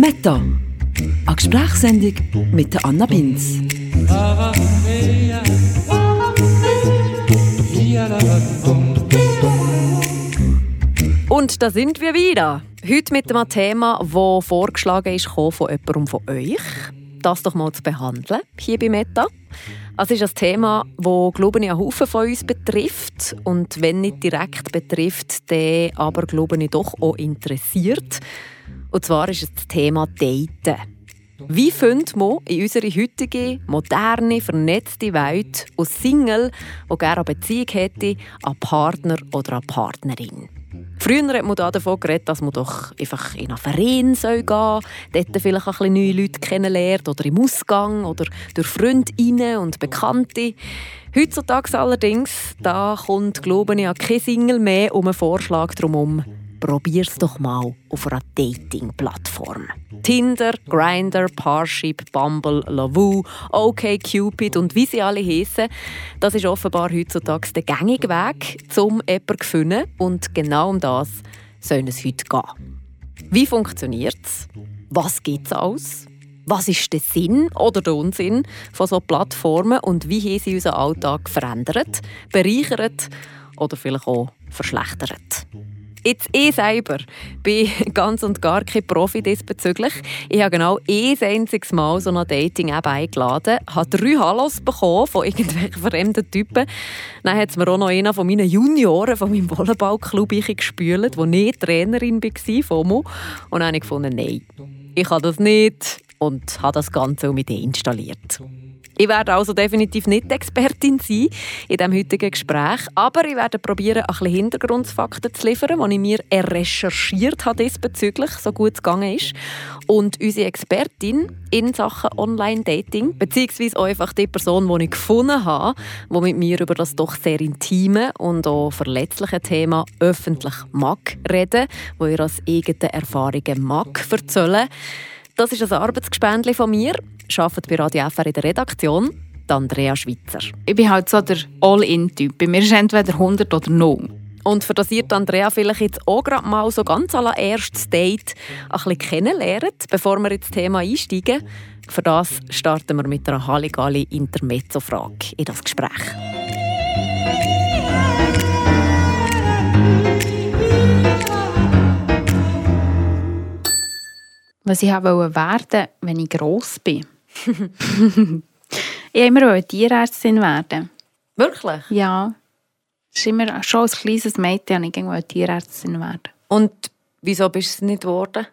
Meta, eine Gesprächssendung mit der Anna Binz. Und da sind wir wieder. Heute mit einem Thema, das vorgeschlagen ist von jemandem von euch. Das doch mal zu behandeln, hier bei Meta. Es ist ein Thema, das, glaube ich, einen Haufen von uns betrifft. Und wenn nicht direkt betrifft, dann aber, glaube ich, doch auch interessiert. Und zwar ist es das Thema Daten. Wie findet man in unserer heutigen, moderne, vernetzte Welt aus Single, die gerne eine Beziehung hätte, einen Partner oder eine Partnerin? Früher hat man davon geredet, dass man doch einfach in einen Verein gehen soll, dort vielleicht ein bisschen neue Leute kennenlernt oder im Ausgang oder durch Freundinnen und Bekannte. Heutzutage allerdings, da kommt, glaube ich, kein Single mehr um einen Vorschlag drumherum probier's doch mal auf einer Dating-Plattform. Tinder, Grindr, Parship, Bumble, Lavu, OkCupid und wie sie alle heißen, das ist offenbar heutzutage der gängige Weg, um jemanden zu finden. Und genau um das soll es heute gehen. Wie funktioniert es? Was gibt es aus? Was ist der Sinn oder der Unsinn von solchen Plattformen und wie haben sie unseren Alltag verändert, bereichert oder vielleicht auch verschlechtert? Jetzt ich selber bin ganz und gar kein Profi diesbezüglich. Ich habe genau ein einziges Mal so ein Dating-App eingeladen, habe drei Hallos bekommen von irgendwelchen fremden Typen. Dann hat es mir auch noch einer von meinen Junioren von meinem Volleyballclub gespült, wo ich Trainerin war mir. Und dann habe ich gefunden, nein, ich kann das nicht und habe das Ganze mit installiert. Ich werde also definitiv nicht Expertin sein in diesem heutigen Gespräch, aber ich werde probieren, ein bisschen Hintergrundfakten zu liefern, die ich mir recherchiert habe diesbezüglich, so gut es gegangen ist. Und unsere Expertin in Sachen Online-Dating, beziehungsweise auch einfach die Person, die ich gefunden habe, die mit mir über das doch sehr intime und auch verletzliche Thema öffentlich mag reden, wo ihr als eigene Erfahrungen mag erzählen. Das ist ein Arbeitsgespendli von mir arbeitet bei Radio FR in der Redaktion, Andrea Schweitzer. Ich bin halt so der All-In-Typ. Bei mir ist entweder 100 oder 0. Und für das ihr Andrea vielleicht jetzt auch gerade mal so ganz allererstes Date ein bisschen kennenlernt, bevor wir ins Thema einsteigen, für das starten wir mit einer Halligalli Intermezzo-Frage in das Gespräch. Was ich wollte werden, wenn ich gross bin. ich wollte immer Tierärztin werden. Wirklich? Ja. Das ist immer, schon als kleines Mädchen ich irgendwo Tierärztin werden. Und wieso bist du es nicht geworden?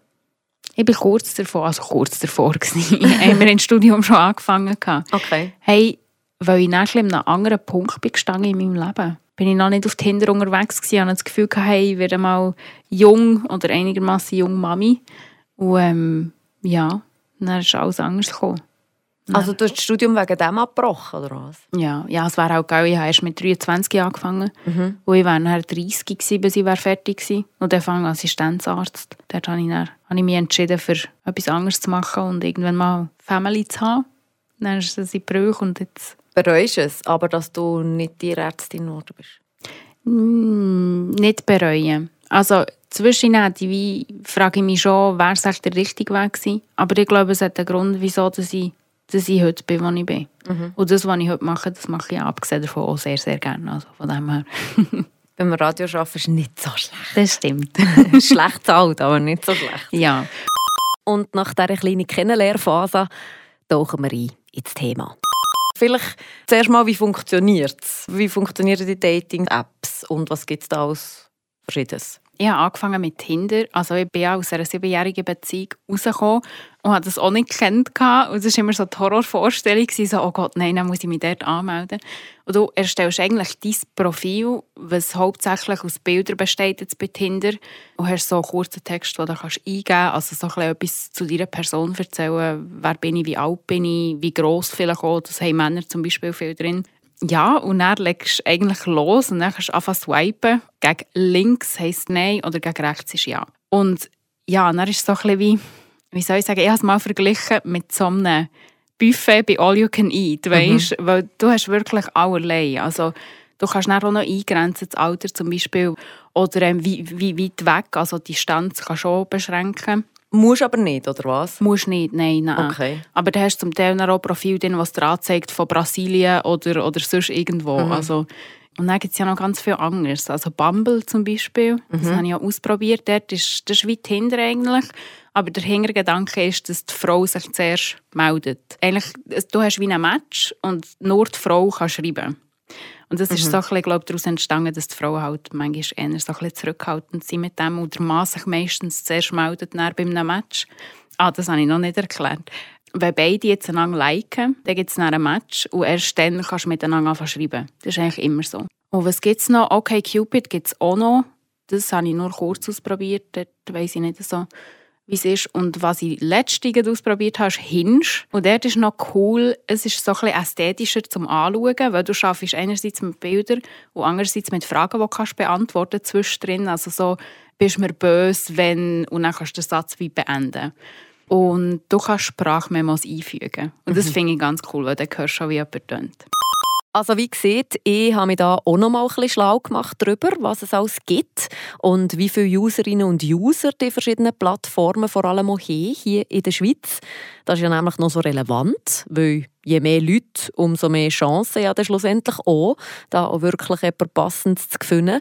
Ich war kurz davor, also kurz davor gewesen. haben wir im Studium schon angefangen. Okay. Hey, weil ich nachher in einem anderen Punkt bin gestanden in meinem Leben. Bin ich noch nicht auf Tinder unterwegs gewesen, und das Gefühl hey, ich werde mal jung oder einigermaßen jung Mami. Und ähm, ja, dann ist alles anders gekommen. Also du hast das Studium wegen dem abgebrochen, oder was? Ja, ja es wäre auch geil. Ich habe erst mit 23 angefangen. Mhm. Und ich wäre dann 30 gewesen, bis ich fertig war. Und dann fange ich Assistenzarzt. Dort habe ich, dann, habe ich mich entschieden, für etwas anderes zu machen und irgendwann mal Family zu haben. Dann ist es in Brüch und jetzt... Bereust es, aber dass du nicht die Ärztin geworden bist? Mm, nicht bereuen. Also zwischendurch frage ich mich schon, wäre es der richtige Weg gewesen. Aber ich glaube, es hat einen Grund, wieso dass ich, dass ich heute bin, wo ich bin. Mhm. Und das, was ich heute mache, das mache ich abgesehen davon auch sehr, sehr gerne. Also von dem her. Wenn wir Radio arbeiten, ist nicht so schlecht. Das stimmt. schlecht alt, aber nicht so schlecht. Ja. Und nach dieser kleinen Kennenlernphase tauchen wir ein ins Thema. Vielleicht zuerst mal, wie funktioniert es? Wie funktionieren die Dating-Apps und was gibt es da aus Verschiedenes? Ich habe angefangen mit Tinder. Also ich bin aus einer siebenjährigen Beziehung rausgekommen und habe das auch nicht gekannt. Und es war immer so die Horrorvorstellung, so, oh Gott, nein, dann muss ich mich dort anmelden. Und du erstellst eigentlich dein Profil, was hauptsächlich aus Bildern besteht jetzt bei Tinder. Und hast so einen kurzen Text, den du kannst eingeben kannst. Also so etwas zu deiner Person erzählen. Wer bin ich, wie alt bin ich, wie gross vielleicht auch. Das haben Männer zum Beispiel viel drin. Ja, und dann legst du eigentlich los und dann kannst du anfangen swipen. Gegen links heisst Nein oder gegen rechts ist Ja. Und ja, dann ist es so ein bisschen wie, wie soll ich sagen, ich habe es mal verglichen mit so einem Buffet bei All You Can Eat, weißt? Mhm. Weil du hast wirklich allerlei. Also du kannst dann auch noch eingrenzen, das Alter zum Beispiel, oder ähm, wie, wie weit weg, also die Distanz kannst du auch beschränken. Musst aber nicht, oder was? Musst nicht, nein, nein. Okay. Aber da hast du zum Teil auch Profil drin, was dir anzeigt von Brasilien oder, oder sonst irgendwo. Mhm. Also, und dann gibt es ja noch ganz viel anderes. Also Bumble zum Beispiel, das Mhm. habe ich ja ausprobiert. Dort ist, das ist wie Tinder eigentlich. Aber der Hintergedanke ist, dass die Frau sich zuerst meldet. Eigentlich, du hast wie ein Match und nur die Frau kann schreiben. Und das Mhm. ist so ein bisschen, glaube ich, daraus entstanden, dass die Frauen halt manchmal eher so ein bisschen zurückhaltend sind mit dem und der Mann sich meistens zuerst meldet bei einem Match. Ah, das habe ich noch nicht erklärt. Wenn beide jetzt einander liken, dann gibt es dann ein Match und erst dann kannst du miteinander anfangen schreiben. Das ist eigentlich immer so. Und was gibt es noch? Okay, Cupid gibt es auch noch. Das habe ich nur kurz ausprobiert. Dort weiss ich nicht so, wie es ist. Und was ich letztens ausprobiert habe, ist Hinge. Und dort ist noch cool, es ist so ein bisschen ästhetischer zum Anschauen, weil du schaffst einerseits mit Bildern und andererseits mit Fragen, die du kannst beantworten zwischendrin. Also so, bist du mir böse, wenn... Und dann kannst du den Satz wie beenden. Und du kannst Sprachmemos einfügen. Und das finde ich ganz cool, weil dann hörst du schon, wie jemand tönt. Also wie gesagt, ich habe mich da auch noch mal ein schlau gemacht darüber, was es alles gibt und wie viele Userinnen und User die verschiedenen Plattformen vor allem auch haben, hier in der Schweiz. Das ist ja nämlich noch so relevant, weil je mehr Leute, umso mehr Chancen ja dann schlussendlich auch, da auch wirklich etwas Passendes zu finden.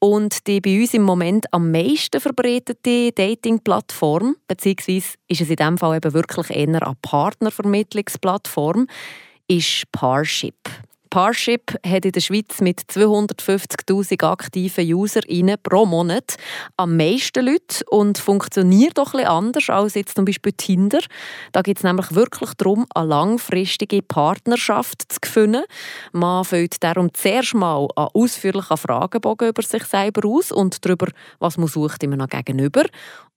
Und die bei uns im Moment am meisten verbreitete Dating-Plattform, beziehungsweise ist es in diesem Fall eben wirklich eher eine Partnervermittlungsplattform, ist Parship. Parship hat in der Schweiz mit 250'000 aktiven UserInnen pro Monat am meisten Leute und funktioniert doch etwas anders als jetzt zum Beispiel Tinder. Da geht es nämlich wirklich darum, eine langfristige Partnerschaft zu gewinnen. Man füllt darum zuerst mal einen ausführlichen Fragebogen über sich selber aus und darüber, was man sucht, immer noch gegenüber.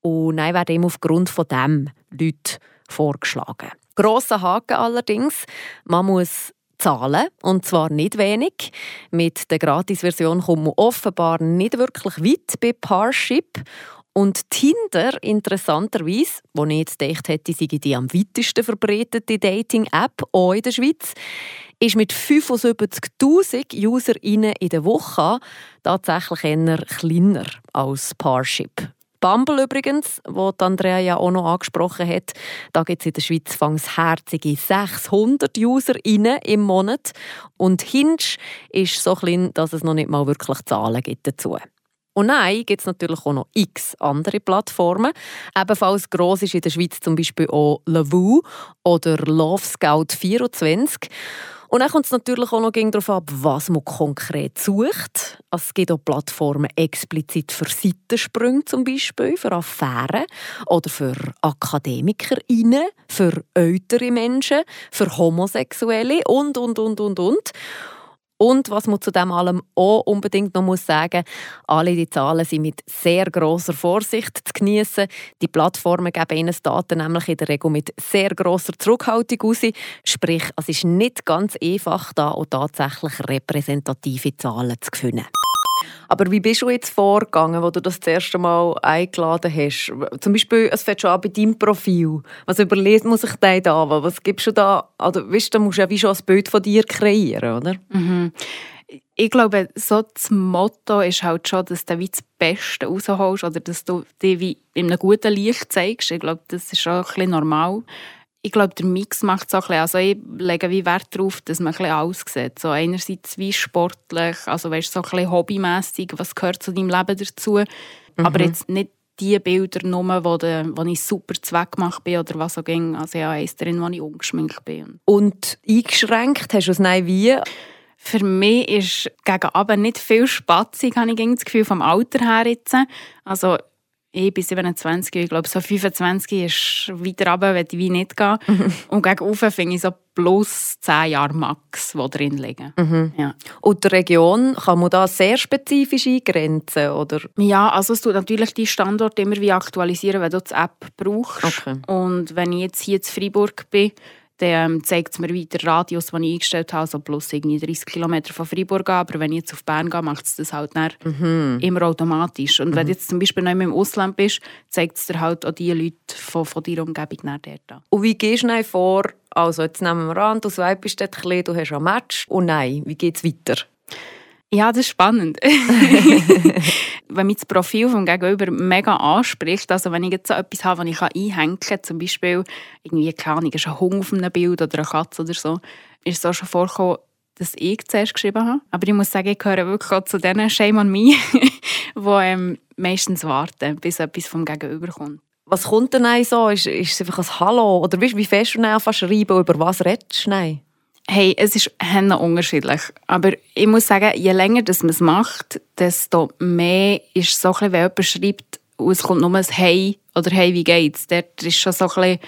Und dann werden ihm aufgrund von dem Leute vorgeschlagen. Grosser Haken allerdings, man muss zahlen, und zwar nicht wenig. Mit der Gratisversion kommt man offenbar nicht wirklich weit bei Parship. Und Tinder, interessanterweise, wo ich jetzt gedacht hätte, sei die am weitesten verbreitete Dating-App, auch in der Schweiz, ist mit 75'000 UserInnen in der Woche tatsächlich eher kleiner als Parship. Bumble übrigens, wo Andrea ja auch noch angesprochen hat, da gibt es in der Schweiz fangs herzige 600 UserInnen im Monat. Und Hinge ist so klein, dass es noch nicht mal wirklich Zahlen gibt dazu. Und nein, gibt es natürlich auch noch x andere Plattformen. Ebenfalls gross ist in der Schweiz zum Beispiel auch Lavu oder Love Scout 24. Und dann kommt es natürlich auch noch darauf ab, was man konkret sucht. Also es gibt auch Plattformen explizit für Seitensprünge zum Beispiel, für Affären oder für AkademikerInnen, für ältere Menschen, für Homosexuelle und, und, und, und, und. Und was man zu dem allem auch unbedingt noch muss sagen, alle die Zahlen sind mit sehr großer Vorsicht zu genießen. Die Plattformen geben ihnen Daten nämlich in der Regel mit sehr großer Zurückhaltung aus. Sprich, es ist nicht ganz einfach, da auch tatsächlich repräsentative Zahlen zu finden. Aber wie bist du jetzt vorgegangen, wo du das, das erste Mal eingeladen hast? Zum Beispiel, es fängt schon an bei deinem Profil. Was überlegt man sich da da? Was gibst du da? Also, weißt, da musst du ja wie schon ein Bild von dir kreieren, oder? Mhm. Ich glaube, so das Motto ist halt schon, dass du wie das Beste rausholst oder dass du dich wie in einem guten Licht zeigst. Ich glaube, das ist schon ein bisschen normal. Ich glaube, der Mix macht es auch ein bisschen. Also ich lege wie Wert darauf, dass man ein bisschen alles sieht. So einerseits wie sportlich, also weißt, so ein bisschen hobbymässig, was gehört zu deinem Leben dazu. Aber jetzt nicht die Bilder nur, wo, de, wo ich super zweckgemacht bin oder was so ging. Also ja, eins drin, wo ich ungeschminkt bin. Und eingeschränkt hast du es nein wie? Für mich ist gegen Abend nicht viel spatzig, habe ich das Gefühl, vom Alter her jetzt. Also ich bin 27, ich glaube so 25 ist weiter runter, wenn ich wie nicht gehen. Und gegen oben finde ich so plus 10 Jahre max, die drin liegen. Ja. Und die Region, kann man da sehr spezifisch eingrenzen, oder? Ja, also es tut natürlich die Standorte immer wie aktualisieren, wenn du die App brauchst. Okay. Und wenn ich jetzt hier in Freiburg bin, dann zeigt es mir weiter Radius, den ich eingestellt habe, so plus irgendwie 30 Kilometer von Freiburg an. Aber wenn ich jetzt auf Bern gehe, macht es das halt dann immer automatisch. Und wenn du jetzt zum Beispiel noch im Ausland bist, zeigt es dir halt auch die Leute von, von deiner Umgebung dann dort an. Und wie gehst du dann vor? Also, jetzt nehmen wir an, du swipest dort ein bisschen, du hast ein Match. Und nein, wie geht es weiter? Ja, das ist spannend. wenn mich das Profil vom Gegenüber mega anspricht, also wenn ich jetzt so etwas habe, das ich einhängen kann, zum Beispiel irgendwie, keine Ahnung, ist ein Hund auf einem Bild oder eine Katze oder so, ist es auch schon vorgekommen, dass ich zuerst geschrieben habe. Aber ich muss sagen, ich gehöre wirklich auch zu denen Shame on me, die ähm, meistens warten, bis etwas vom Gegenüber kommt. Was kommt denn so? Ist, ist es einfach ein Hallo? Oder wie, wie fest du einfach schreiben? Über was redest du? Hey, es ist unterschiedlich. Aber ich muss sagen, je länger das man es macht, desto mehr ist so ein bisschen, wenn jemand schreibt, und es kommt nur ein Hey oder Hey, wie geht's? Dort ist schon so ein bisschen,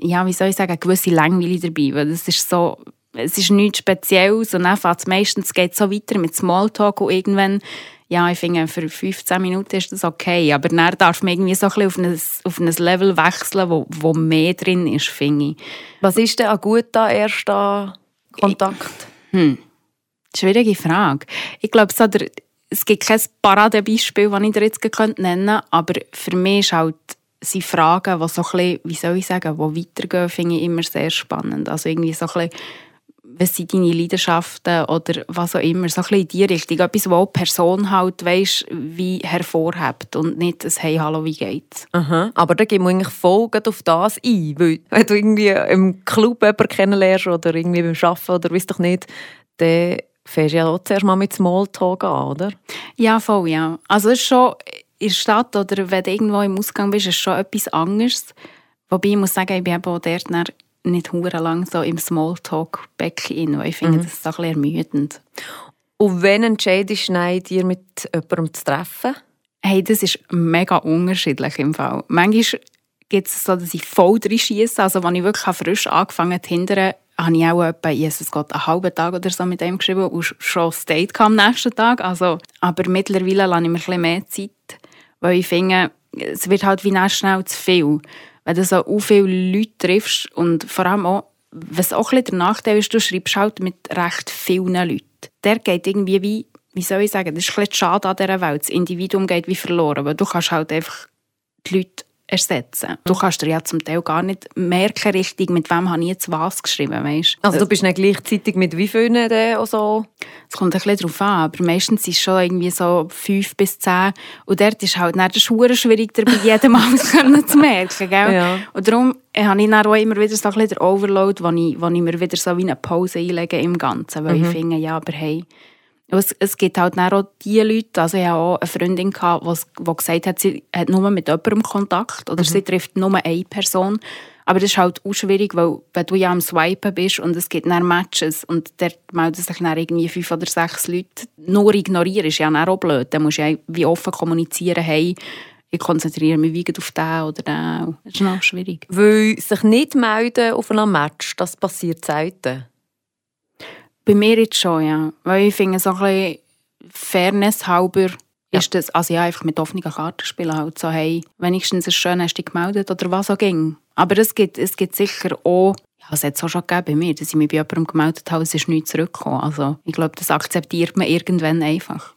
ja, wie soll ich sagen, eine gewisse Langweile dabei. Weil das ist so, es ist nichts Spezielles und dann fängt es meistens geht so weiter mit Smalltalk und irgendwann ja, ich finde, für 15 Minuten ist das okay. Aber dann darf man irgendwie so ein bisschen auf ein, auf ein Level wechseln, wo, wo mehr drin ist, finde ich. Was ist denn ein guter erster Kontakt? Hm. Schwierige Frage. Ich glaube, so der, es gibt kein Paradebeispiel, das ich dir jetzt nennen könnte, aber für mich ist halt sind Fragen, die so ein bisschen, wie soll ich sagen, die weitergehen, finde ich immer sehr spannend. Also irgendwie so ein bisschen was sind deine Leidenschaften oder was auch immer, so ein bisschen in die Richtung. Etwas, wo die Person halt weißt, wie hervorhebt und nicht ein «Hey, hallo, wie geht's?» Aha, aber da gehen wir eigentlich voll auf das ein, weil wenn du irgendwie im Club jemanden kennenlernst oder irgendwie beim Arbeiten oder weiss doch nicht, dann fängst du ja auch zuerst mal mit Smalltalk an, oder? Ja, voll, ja. Also es ist schon in der Stadt oder wenn du irgendwo im Ausgang bist, ist es schon etwas anderes. Wobei ich muss sagen, ich bin eben auch dort nicht hure lang so im Smalltalk-Becken weil ich finde, mhm. das ist ein bisschen ermüdend. Und wenn entscheidest du, dir mit jemandem zu treffen? Hey, das ist mega unterschiedlich im Fall. Manchmal gibt es so, dass ich voll drin schiesse. Also, als ich wirklich frisch angefangen habe, hindern, habe ich auch etwa, Jesus Gott, einen halben Tag oder so mit ihm geschrieben und schon das Date kam am nächsten Tag. Also, aber mittlerweile lasse ich mir ein bisschen mehr Zeit, weil ich finde, es wird halt wie schnell zu viel wenn du so viele Leute triffst und vor allem auch, was auch ein der Nachteil ist, du schreibst halt mit recht vielen Leuten. Der geht irgendwie wie, wie soll ich sagen, das ist ein bisschen schade an dieser Welt. Das Individuum geht wie verloren, weil du kannst halt einfach die Leute ersetzen. Du kannst dir ja zum Teil gar nicht merken, richtig, mit wem habe ich jetzt was geschrieben, weißt? Also du bist nicht gleichzeitig mit wie vielen denn so? Es kommt ein bisschen darauf an, aber meistens ist es schon irgendwie so fünf bis zehn und dort ist halt nicht das schwierig, bei jedem alles zu merken, gell? Ja. Und darum habe ich dann auch immer wieder so ein bisschen den Overload, wo ich, wo ich mir wieder so wie eine Pause einlege im Ganzen, weil mhm. ich finde, ja, aber hey, es, es gibt halt auch die Leute, also ich hatte auch eine Freundin, die, gesagt hat, sie hat nur mit jemandem Kontakt oder mhm. sie trifft nur eine Person. Aber das ist halt auch schwierig, weil wenn du ja am Swipen bist und es gibt dann Matches und dort melden sich dann irgendwie fünf oder sechs Leute, nur ignorieren ist ja auch blöd. Dann musst du ja wie offen kommunizieren, hey, ich konzentriere mich wie auf den oder den. Das ist noch schwierig. Weil sich nicht melden auf einem Match, das passiert selten. Bei mir jetzt schon, ja. Weil ich finde, so ein bisschen Fairness halber ja. ist das, also ja, einfach mit offenen Karten spielen halt so, hey, wenigstens ist schön, hast du dich gemeldet oder was auch ging. Aber es gibt, es gibt sicher auch, ja, es hat es auch schon gegeben bei mir, dass ich mich bei jemandem gemeldet habe, es ist nichts zurückgekommen. Also ich glaube, das akzeptiert man irgendwann einfach.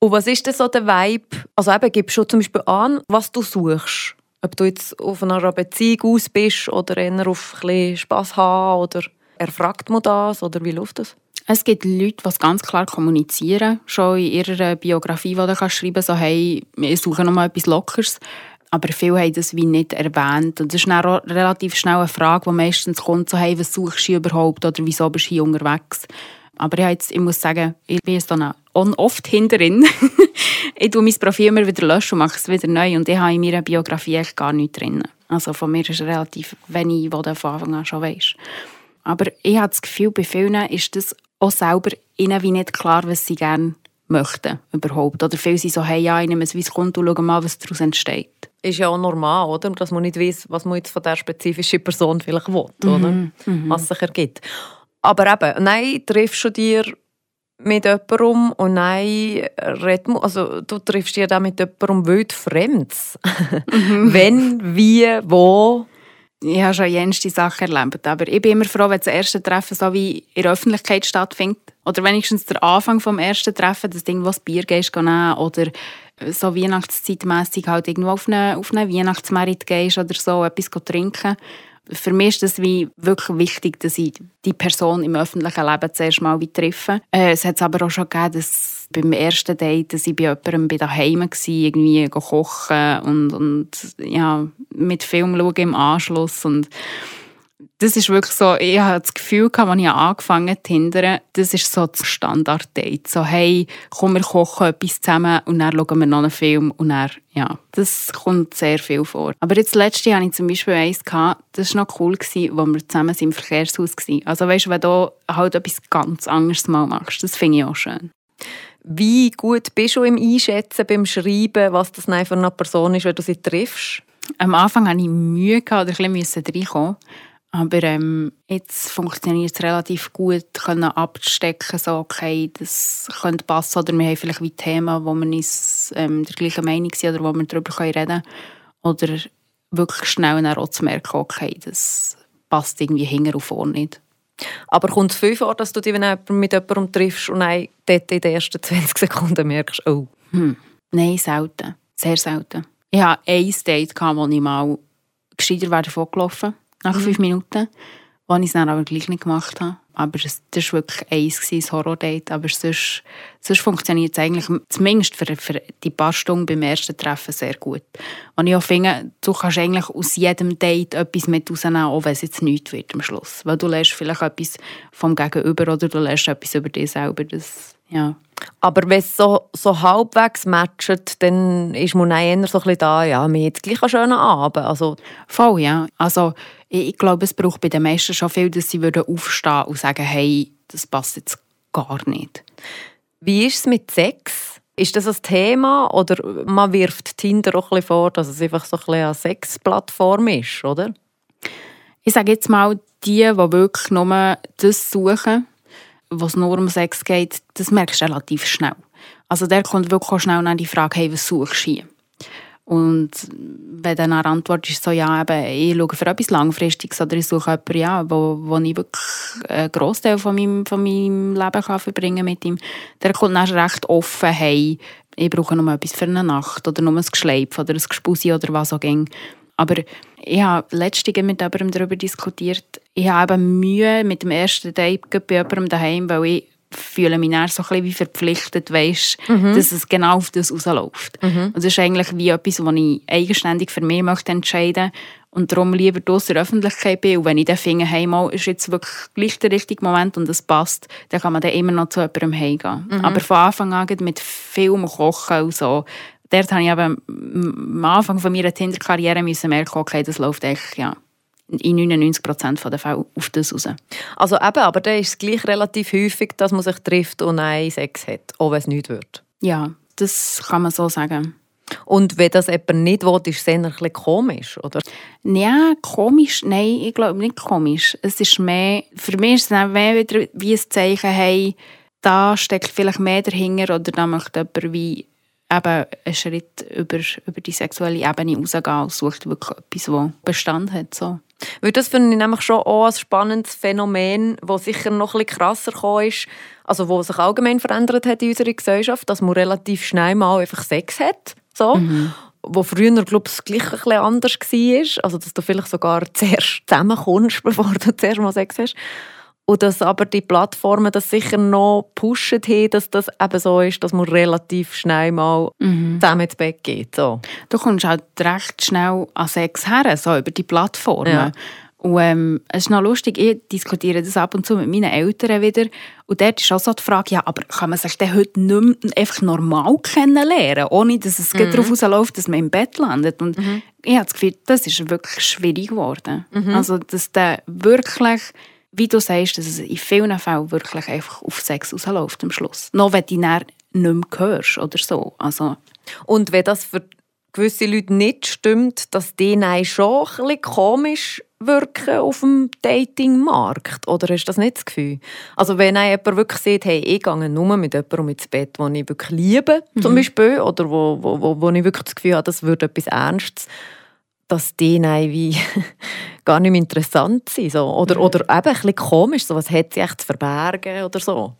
Und was ist denn so der Vibe? Also eben, gibst du zum Beispiel an, was du suchst? Ob du jetzt auf einer Beziehung aus bist oder eher auf ein bisschen Spass haben oder Erfragt man das oder wie läuft das? Es gibt Leute, die ganz klar kommunizieren, schon in ihrer Biografie, die du schreiben kannst, so, hey, wir suchen noch mal etwas Lockeres. Aber viele haben das wie nicht erwähnt. Und das ist auch relativ schnell eine Frage, die meistens kommt, so, hey, was suchst du überhaupt oder wieso bist du hier unterwegs? Aber ich, jetzt, ich muss sagen, ich bin jetzt dann oft hinterin. ich tue mein Profil immer wieder löschen und mache es wieder neu. Und ich habe in meiner Biografie echt gar nichts drin. Also von mir ist relativ wenig, was du von Anfang an schon weißt. Aber ich habe das Gefühl, bei vielen ist das auch selber ihnen wie nicht klar, was sie gerne möchten überhaupt. Oder viele sind so, hey, ja, ich nehme ein weißes Konto und schaue mal, was daraus entsteht. Ist ja auch normal, oder? Dass man nicht weiß, was man jetzt von der spezifischen Person vielleicht will, mhm. oder? Mhm. Was sich ergibt. Aber eben, nein, triffst du dir mit jemandem und nein, red, also du triffst dich ja mit jemandem wild Fremds. Mhm. Wenn, wie, wo ich habe schon jenste Sachen erlebt. Aber ich bin immer froh, wenn das erste Treffen so wie in der Öffentlichkeit stattfindet. Oder wenigstens der Anfang des ersten Treffen, dass du irgendwo das Bier gehst nehmen oder so Weihnachtszeitmässig halt irgendwo auf einen, auf einen Weihnachtsmerit gehst oder so, etwas trinken. für mich ist es wie wirklich wichtig, dass ich die Person im öffentlichen Leben zuerst mal treffe. Äh, es hat aber auch schon gegeben, dass beim ersten Date, dass ich bei jemandem daheim war, irgendwie kochen und, und ja, mit Film schauen im Anschluss und das ist wirklich so, ich habe das Gefühl, als ich angefangen habe zu hindern, das ist so das Standard-Date. So, hey, komm, wir kochen etwas zusammen und dann schauen wir noch einen Film und dann, ja, das kommt sehr viel vor. Aber jetzt letztes Jahr hatte ich zum Beispiel eins, gehabt, das war noch cool, wo wir zusammen im Verkehrshaus waren. Also weißt du, wenn du halt etwas ganz anderes mal machst, das finde ich auch schön. Wie gut bist du im Einschätzen, beim Schreiben, was das für eine Person ist, wenn du sie triffst? Am Anfang hatte ich Mühe oder ein bisschen reinkommen. Aber ähm, jetzt funktioniert es relativ gut, können abzustecken, so, okay, das könnte passen. Oder wir haben vielleicht wie Themen, wo wir uns ähm, der gleichen Meinung sind oder wo wir darüber reden können. Oder wirklich schnell auch zu merken, okay, das passt irgendwie hinten und vorne nicht. Aber kommt es viel vor, dass du dich mit jemandem triffst und dann dort in den ersten 20 Sekunden merkst, oh? Hm. Nein, selten. Sehr selten. Ich hatte ein Date, wo ich mal gescheiter davon gelaufen nach mhm. fünf Minuten, wo ich es dann aber gleich nicht gemacht habe. Aber das war wirklich eins, ein Horror-Date. Aber sonst, sonst funktioniert es eigentlich, zumindest für, für die paar Stunden beim ersten Treffen, sehr gut. Und ich auch finde, du kannst eigentlich aus jedem Date etwas mit rausnehmen, auch wenn es jetzt nichts wird am Schluss. Weil du lernst vielleicht etwas vom Gegenüber oder du lernst etwas über dich selber. Das, ja. Aber wenn es so, so halbwegs matcht, dann ist man eher so ein bisschen da, ja, wir haben gleich einen schönen Abend. Also, Voll, ja. Also, ich, ich glaube, es braucht bei den meisten schon viel, dass sie würden aufstehen und sagen, hey, das passt jetzt gar nicht. Wie ist es mit Sex? Ist das ein Thema oder man wirft Tinder auch ein bisschen vor, dass es einfach so ein eine Sexplattform ist, oder? Ich sage jetzt mal, die, die wirklich nur das suchen, was nur um Sex geht, das merkst du relativ schnell. Also der kommt wirklich schnell an die Frage, hey, was suchst du hier? Und wenn dann eine Antwort ist so, ja, eben, ich schaue für etwas Langfristiges oder ich suche jemanden, ja, wo, wo ich wirklich einen Großteil von meinem, von meinem Leben kann verbringen mit ihm, der kommt dann recht offen, hey, ich brauche nur etwas für eine Nacht oder nur ein Geschleip oder ein Gespusi oder was auch immer. Aber ich habe letztens mit jemandem darüber diskutiert, ich habe eben Mühe mit dem ersten Date bei jemandem daheim, weil ich fühle mich dann so ein bisschen wie verpflichtet, weißt, mhm. dass es genau auf das rausläuft. Mhm. Und das ist eigentlich wie etwas, was ich eigenständig für mich möchte entscheiden und darum lieber aus der Öffentlichkeit bin. Und wenn ich dann finde, hey, mal, ist jetzt wirklich gleich der richtige Moment und es passt, dann kann man dann immer noch zu jemandem heimgehen. Mhm. Aber von Anfang an mit Film und Kochen und so, dort habe ich eben am Anfang von meiner Tinder-Karriere merken, okay, das läuft echt, ja, in 99 Prozent der Fälle auf das raus. Also eben, aber dann ist es gleich relativ häufig, dass man sich trifft und einen Sex hat, auch wenn es nicht wird. Ja, das kann man so sagen. Und wenn das jemand nicht will, ist es eher ein bisschen komisch, oder? Ja, komisch, nein, ich glaube nicht komisch. Es ist mehr, für mich ist es mehr wieder wie ein Zeichen, hey, da steckt vielleicht mehr dahinter oder da möchte jemand wie eben einen Schritt über, über die sexuelle Ebene rausgehen und sucht wirklich etwas, das Bestand hat. So. Weil das finde ich nämlich schon auch ein spannendes Phänomen, das sicher noch ein bisschen krasser gekommen ist, also wo sich allgemein verändert hat in unserer Gesellschaft, dass man relativ schnell mal einfach Sex hat. So. Mhm. Wo früher, glaube ich, gleich ein bisschen anders war. Also, dass du vielleicht sogar zuerst zusammenkommst, bevor du zuerst mal Sex hast. Und dass aber die Plattformen das sicher noch pushen haben, dass das eben so ist, dass man relativ schnell mal mhm. zusammen ins Bett geht. So. Du kommst halt recht schnell an Sex her, so über die Plattformen. Ja. Und ähm, es ist noch lustig, ich diskutiere das ab und zu mit meinen Eltern wieder. Und dort ist auch so die Frage, ja, aber kann man sich denn heute nicht mehr einfach normal kennenlernen, ohne dass es mhm. darauf rausläuft, dass man im Bett landet? Und mhm. ich habe das Gefühl, das ist wirklich schwierig geworden. Mhm. Also, dass der wirklich wie du sagst, dass es in vielen Fällen wirklich einfach auf Sex rausläuft am Schluss. Noch wenn du ihn nicht mehr hörst oder so. Also. Und wenn das für gewisse Leute nicht stimmt, dass die schon ein bisschen komisch wirken auf dem Datingmarkt? Oder du das nicht das Gefühl? Also wenn jemand wirklich sieht, hey, ich gehe nur mit jemandem ins Bett, den ich wirklich liebe, mhm. zum Beispiel, oder wo, wo, wo, wo ich wirklich das Gefühl habe, das würde etwas Ernstes dass die nein, wie gar nicht mehr interessant sind. So. Oder, mhm. oder eben ein bisschen komisch, so, was hat sie echt zu verbergen oder so.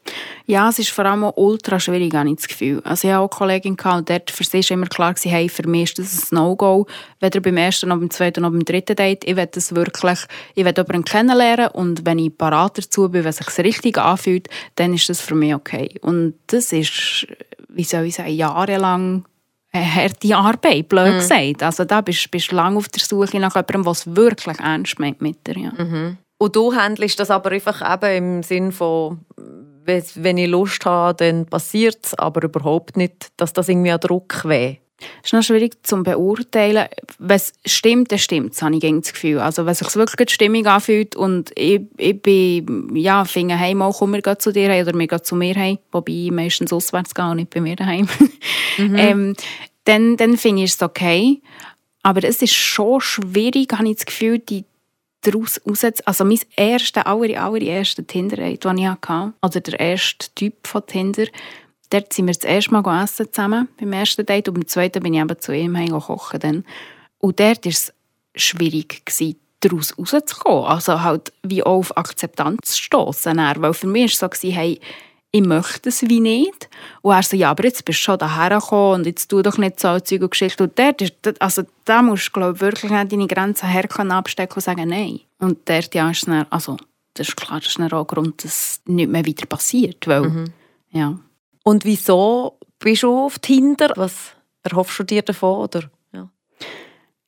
Ja, es ist vor allem auch ultra schwierig, habe ich das Gefühl. Also ich hatte auch eine Kollegin und dort für sie war immer klar, gewesen, hey, für mich ist das ein No-Go, weder beim ersten, noch beim zweiten, noch beim dritten Date. Ich will das wirklich, ich will jemanden kennenlernen und wenn ich parat dazu bin, wenn es sich richtig anfühlt, dann ist das für mich okay. Und das ist, wie soll ich sagen, jahrelang eine harte Arbeit, blöd mhm. gesagt. Also da bist du lange auf der Suche nach jemandem, der es wirklich ernst meint mit dir. Ja. Mhm. Und du handelst das aber einfach eben im Sinn von, wenn ich Lust habe, dann passiert es, aber überhaupt nicht, dass das irgendwie ein Druck wäre. Es ist noch schwierig zu beurteilen. Wenn es stimmt, dann stimmt es, habe ich das Gefühl. Also wenn es sich wirklich die Stimmung anfühlt und ich, ich bin, ja, finde, hey, mal komm, wir zu dir oder wir gehen zu mir heim, wobei ich meistens auswärts gehe und nicht bei mir daheim, mhm. ähm, dann, dann finde ich es okay. Aber es ist schon schwierig, habe ich das Gefühl, die daraus rauszuziehen. Also mein erster, aller, allererster Tinder-Date, den ich hatte, oder der erste Typ von Tinder, dort sind wir das erste Mal essen zusammen, beim ersten Date. Und beim zweiten bin ich eben zu ihm. Dann. Und dort war es schwierig, daraus rauszukommen. Also halt wie auch auf Akzeptanz zu stossen. Weil für mich war es so, hey, ich möchte es wie nicht. Und er so, ja, aber jetzt bist du schon daher gekommen und jetzt tu doch nicht so Zeug und Geschichte. Und dort ist, also da musst du, glaube wirklich nicht deine Grenzen herkommen, abstecken und sagen Nein. Und dort ja, ist dann, also das ist klar, das ist dann auch ein Grund, dass es nicht mehr wieder passiert. Weil, mhm. ja. Und wieso bist du auf Tinder? Was erhoffst du dir davon? Oder? Ja.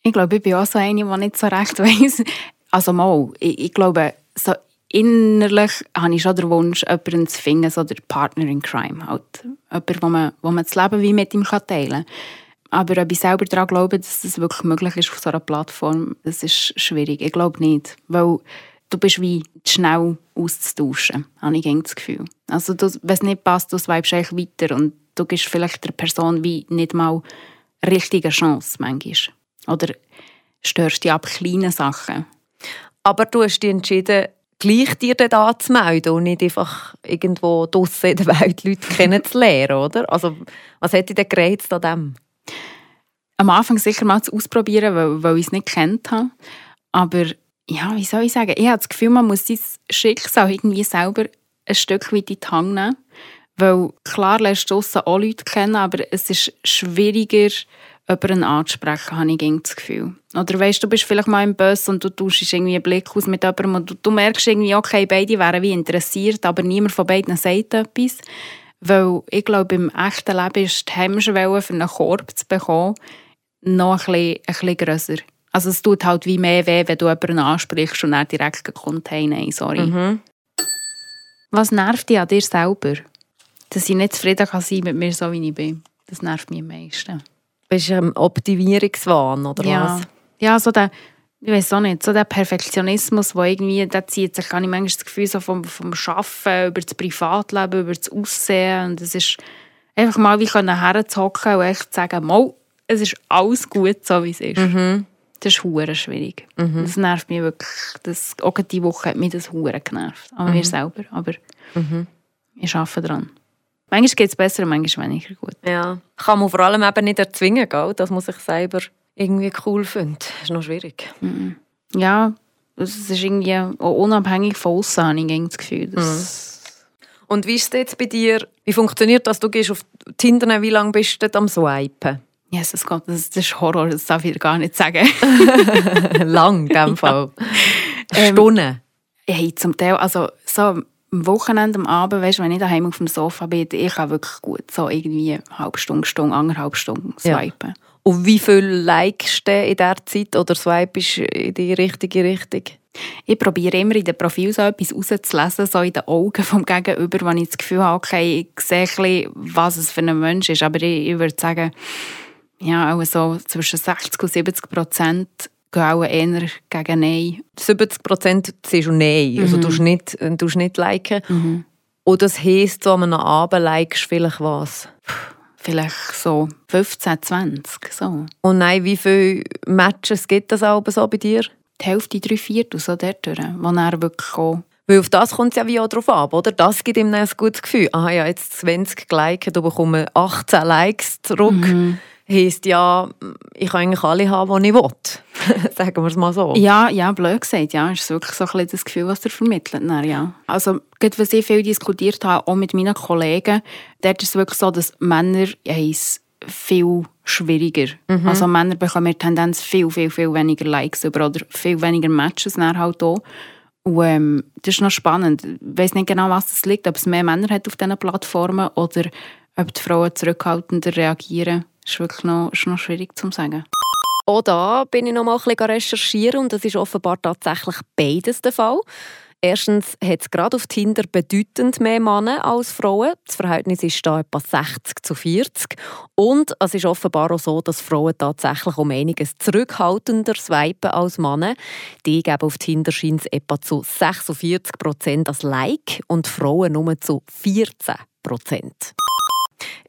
Ich glaube, ich bin auch so eine, die nicht so recht weiss. Also mal, ich, ich glaube, so innerlich habe ich schon den Wunsch, jemanden zu finden, so der Partner in Crime. Halt. Jemand, wo man, wo man das Leben wie mit ihm teilen kann. Aber ob ich selber daran glaube, dass das wirklich möglich ist auf so einer Plattform, das ist schwierig. Ich glaube nicht. Weil du bist wie schnell auszutauschen, habe ich das Gefühl. Also wenn es nicht passt, du swipest eigentlich weiter und du gibst vielleicht der Person wie nicht mal eine richtige Chance manchmal. Oder störst dich ab kleinen Sachen. Aber du hast dich entschieden, gleich dir dann anzumelden und nicht einfach irgendwo draussen in der Welt Leute kennenzulernen, oder? Also, was hätte dich denn gereizt an dem? Am Anfang sicher mal zu ausprobieren, weil, weil ich es nicht kennt habe. Aber ja, wie soll ich sagen? Ich habe das Gefühl, man muss sein Schicksal irgendwie selber ein Stück weit in die Hand nehmen. Weil klar lässt du auch Leute kennen, aber es ist schwieriger, jemanden anzusprechen, habe ich das Gefühl. Oder weißt du, bist vielleicht mal im Bus und du tauschst irgendwie einen Blick aus mit jemandem und du, du merkst irgendwie, okay, beide wären wie interessiert, aber niemand von beiden sagt etwas. Weil ich glaube, im echten Leben ist die Hemmschwelle für einen Korb zu bekommen noch ein bisschen, ein bisschen grösser. Also es tut halt wie mehr weh, wenn du jemanden ansprichst und er direkt kommt, hey, nein, sorry. Mhm. Was nervt dich an dir selber? Dass ich nicht zufrieden kann sein mit mir, so wie ich bin. Das nervt mich am meisten. Bist du ein Optimierungswahn oder ja. was? Ja, so der, ich weiß auch nicht, so der Perfektionismus, der irgendwie, der zieht sich, habe ich manchmal das Gefühl, so vom, vom Arbeiten über das Privatleben, über das Aussehen und es ist einfach mal wie herzocken und echt sagen, mal, es ist alles gut, so wie es ist. Mhm. Das ist hure schwierig. Mhm. Das nervt mich wirklich. Das, auch diese Woche hat mich das hure genervt. Aber mhm. mir selber. Aber mhm. ich arbeite daran. Manchmal geht es besser, manchmal weniger gut. Ja. Kann man vor allem eben nicht erzwingen, gell? dass man sich selber irgendwie cool findet. Das ist noch schwierig. Mhm. Ja, es ist irgendwie auch unabhängig von außen, habe ich das Gefühl. Dass mhm. Und wie ist es jetzt bei dir? Wie funktioniert das? Du gehst auf Tinder, wie lange bist du am Swipen? Jesus Gott, das, das ist Horror, das darf ich gar nicht sagen. Lang, in dem Fall. Ja. Ähm, Stunden? Hey, zum Teil, also so am Wochenende, am Abend, weißt, wenn ich daheim auf dem Sofa bin, ich kann wirklich gut so irgendwie eine halbe Stunde, Stunde, anderthalb Stunden swipen. Ja. Und wie viel likest du in dieser Zeit oder swipest in die richtige Richtung? Ich probiere immer in den Profil so etwas rauszulesen, so in den Augen vom Gegenüber, wo ich das Gefühl habe, okay, ich sehe ein bisschen, was es für ein Mensch ist. Aber ich, ich würde sagen, ja, auch so zwischen 60 und 70 Prozent gehen auch eher gegen Nein. 70 Prozent siehst du Nein, also mhm. du tust nicht, du nicht liken. Mhm. Und das heisst, so am Abend likest vielleicht was? Vielleicht so 15, 20, so. Und nein, wie viele Matches gibt es auch so bei dir? Die Hälfte, drei Viertel, so dort, wo er wirklich auch weil auf das kommt es ja wie auch drauf ab, oder? Das gibt ihm ein gutes Gefühl. Aha, ja, jetzt 20 geliked, du bekommst 18 Likes zurück. Mhm heisst ja, ich kann eigentlich alle haben, die ich will. Sagen wir es mal so. Ja, ja, blöd gesagt, ja. Ist wirklich so ein bisschen das Gefühl, was er vermittelt. Dann, ja. Also, gerade was ich viel diskutiert habe, auch mit meinen Kollegen, dort ist es wirklich so, dass Männer es viel schwieriger. Mhm. Also Männer bekommen in Tendenz viel, viel, viel weniger Likes über oder viel weniger Matches dann halt auch. Und ähm, das ist noch spannend. Ich weiß nicht genau, was das liegt, ob es mehr Männer hat auf diesen Plattformen oder ob die Frauen zurückhaltender reagieren. Ist wirklich noch, ist noch schwierig zu sagen. Auch da bin ich noch mal ein bisschen recherchieren und das ist offenbar tatsächlich beides der Fall. Erstens hat es gerade auf Tinder bedeutend mehr Männer als Frauen. Das Verhältnis ist da etwa 60 zu 40. Und es ist offenbar auch so, dass Frauen tatsächlich um einiges zurückhaltender swipen als Männer. Die geben auf Tinder scheint etwa zu 46 Prozent als Like und Frauen nur zu 14 Prozent.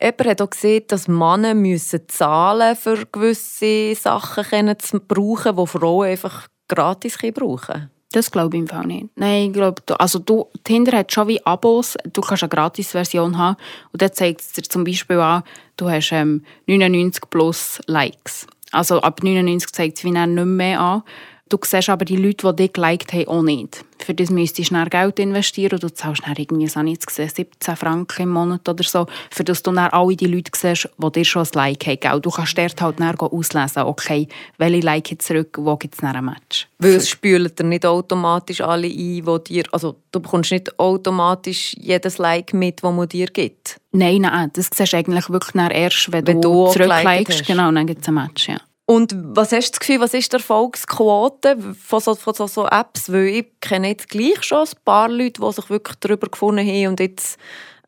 Jemand hat auch gesehen, dass Männer müssen zahlen für gewisse Sachen zu brauchen, die Frauen einfach gratis brauchen können. Das glaube ich im Fall nicht. Nein, ich glaube, also du, Tinder hat schon wie Abos. Du kannst eine Gratis-Version haben. Und dann zeigt es dir zum Beispiel an, du hast ähm, 99 plus Likes. Also ab 99 zeigt es wie nicht mehr an. Du siehst aber die Leute, die dich geliked haben, auch nicht. Für das müsstest du schnell Geld investieren und du zahlst dann irgendwie, ich jetzt gesehen, 17 Franken im Monat oder so, für das du dann alle die Leute siehst, die dir schon ein Like haben. Gell? Du kannst dort halt dann auslesen, okay, welche Like zurück, wo gibt es dann ein Match. Weil es spült dir nicht automatisch alle ein, wo dir, also du bekommst nicht automatisch jedes Like mit, das man dir gibt? Nein, nein, das siehst du eigentlich wirklich erst, wenn, wenn du, du zurücklikest. Genau, dann gibt es ein Match, ja. Und was hast du das Gefühl, was ist die Erfolgsquote von so, von so, so Apps? Weil ich kenne jetzt gleich schon ein paar Leute, die sich wirklich darüber gefunden haben und jetzt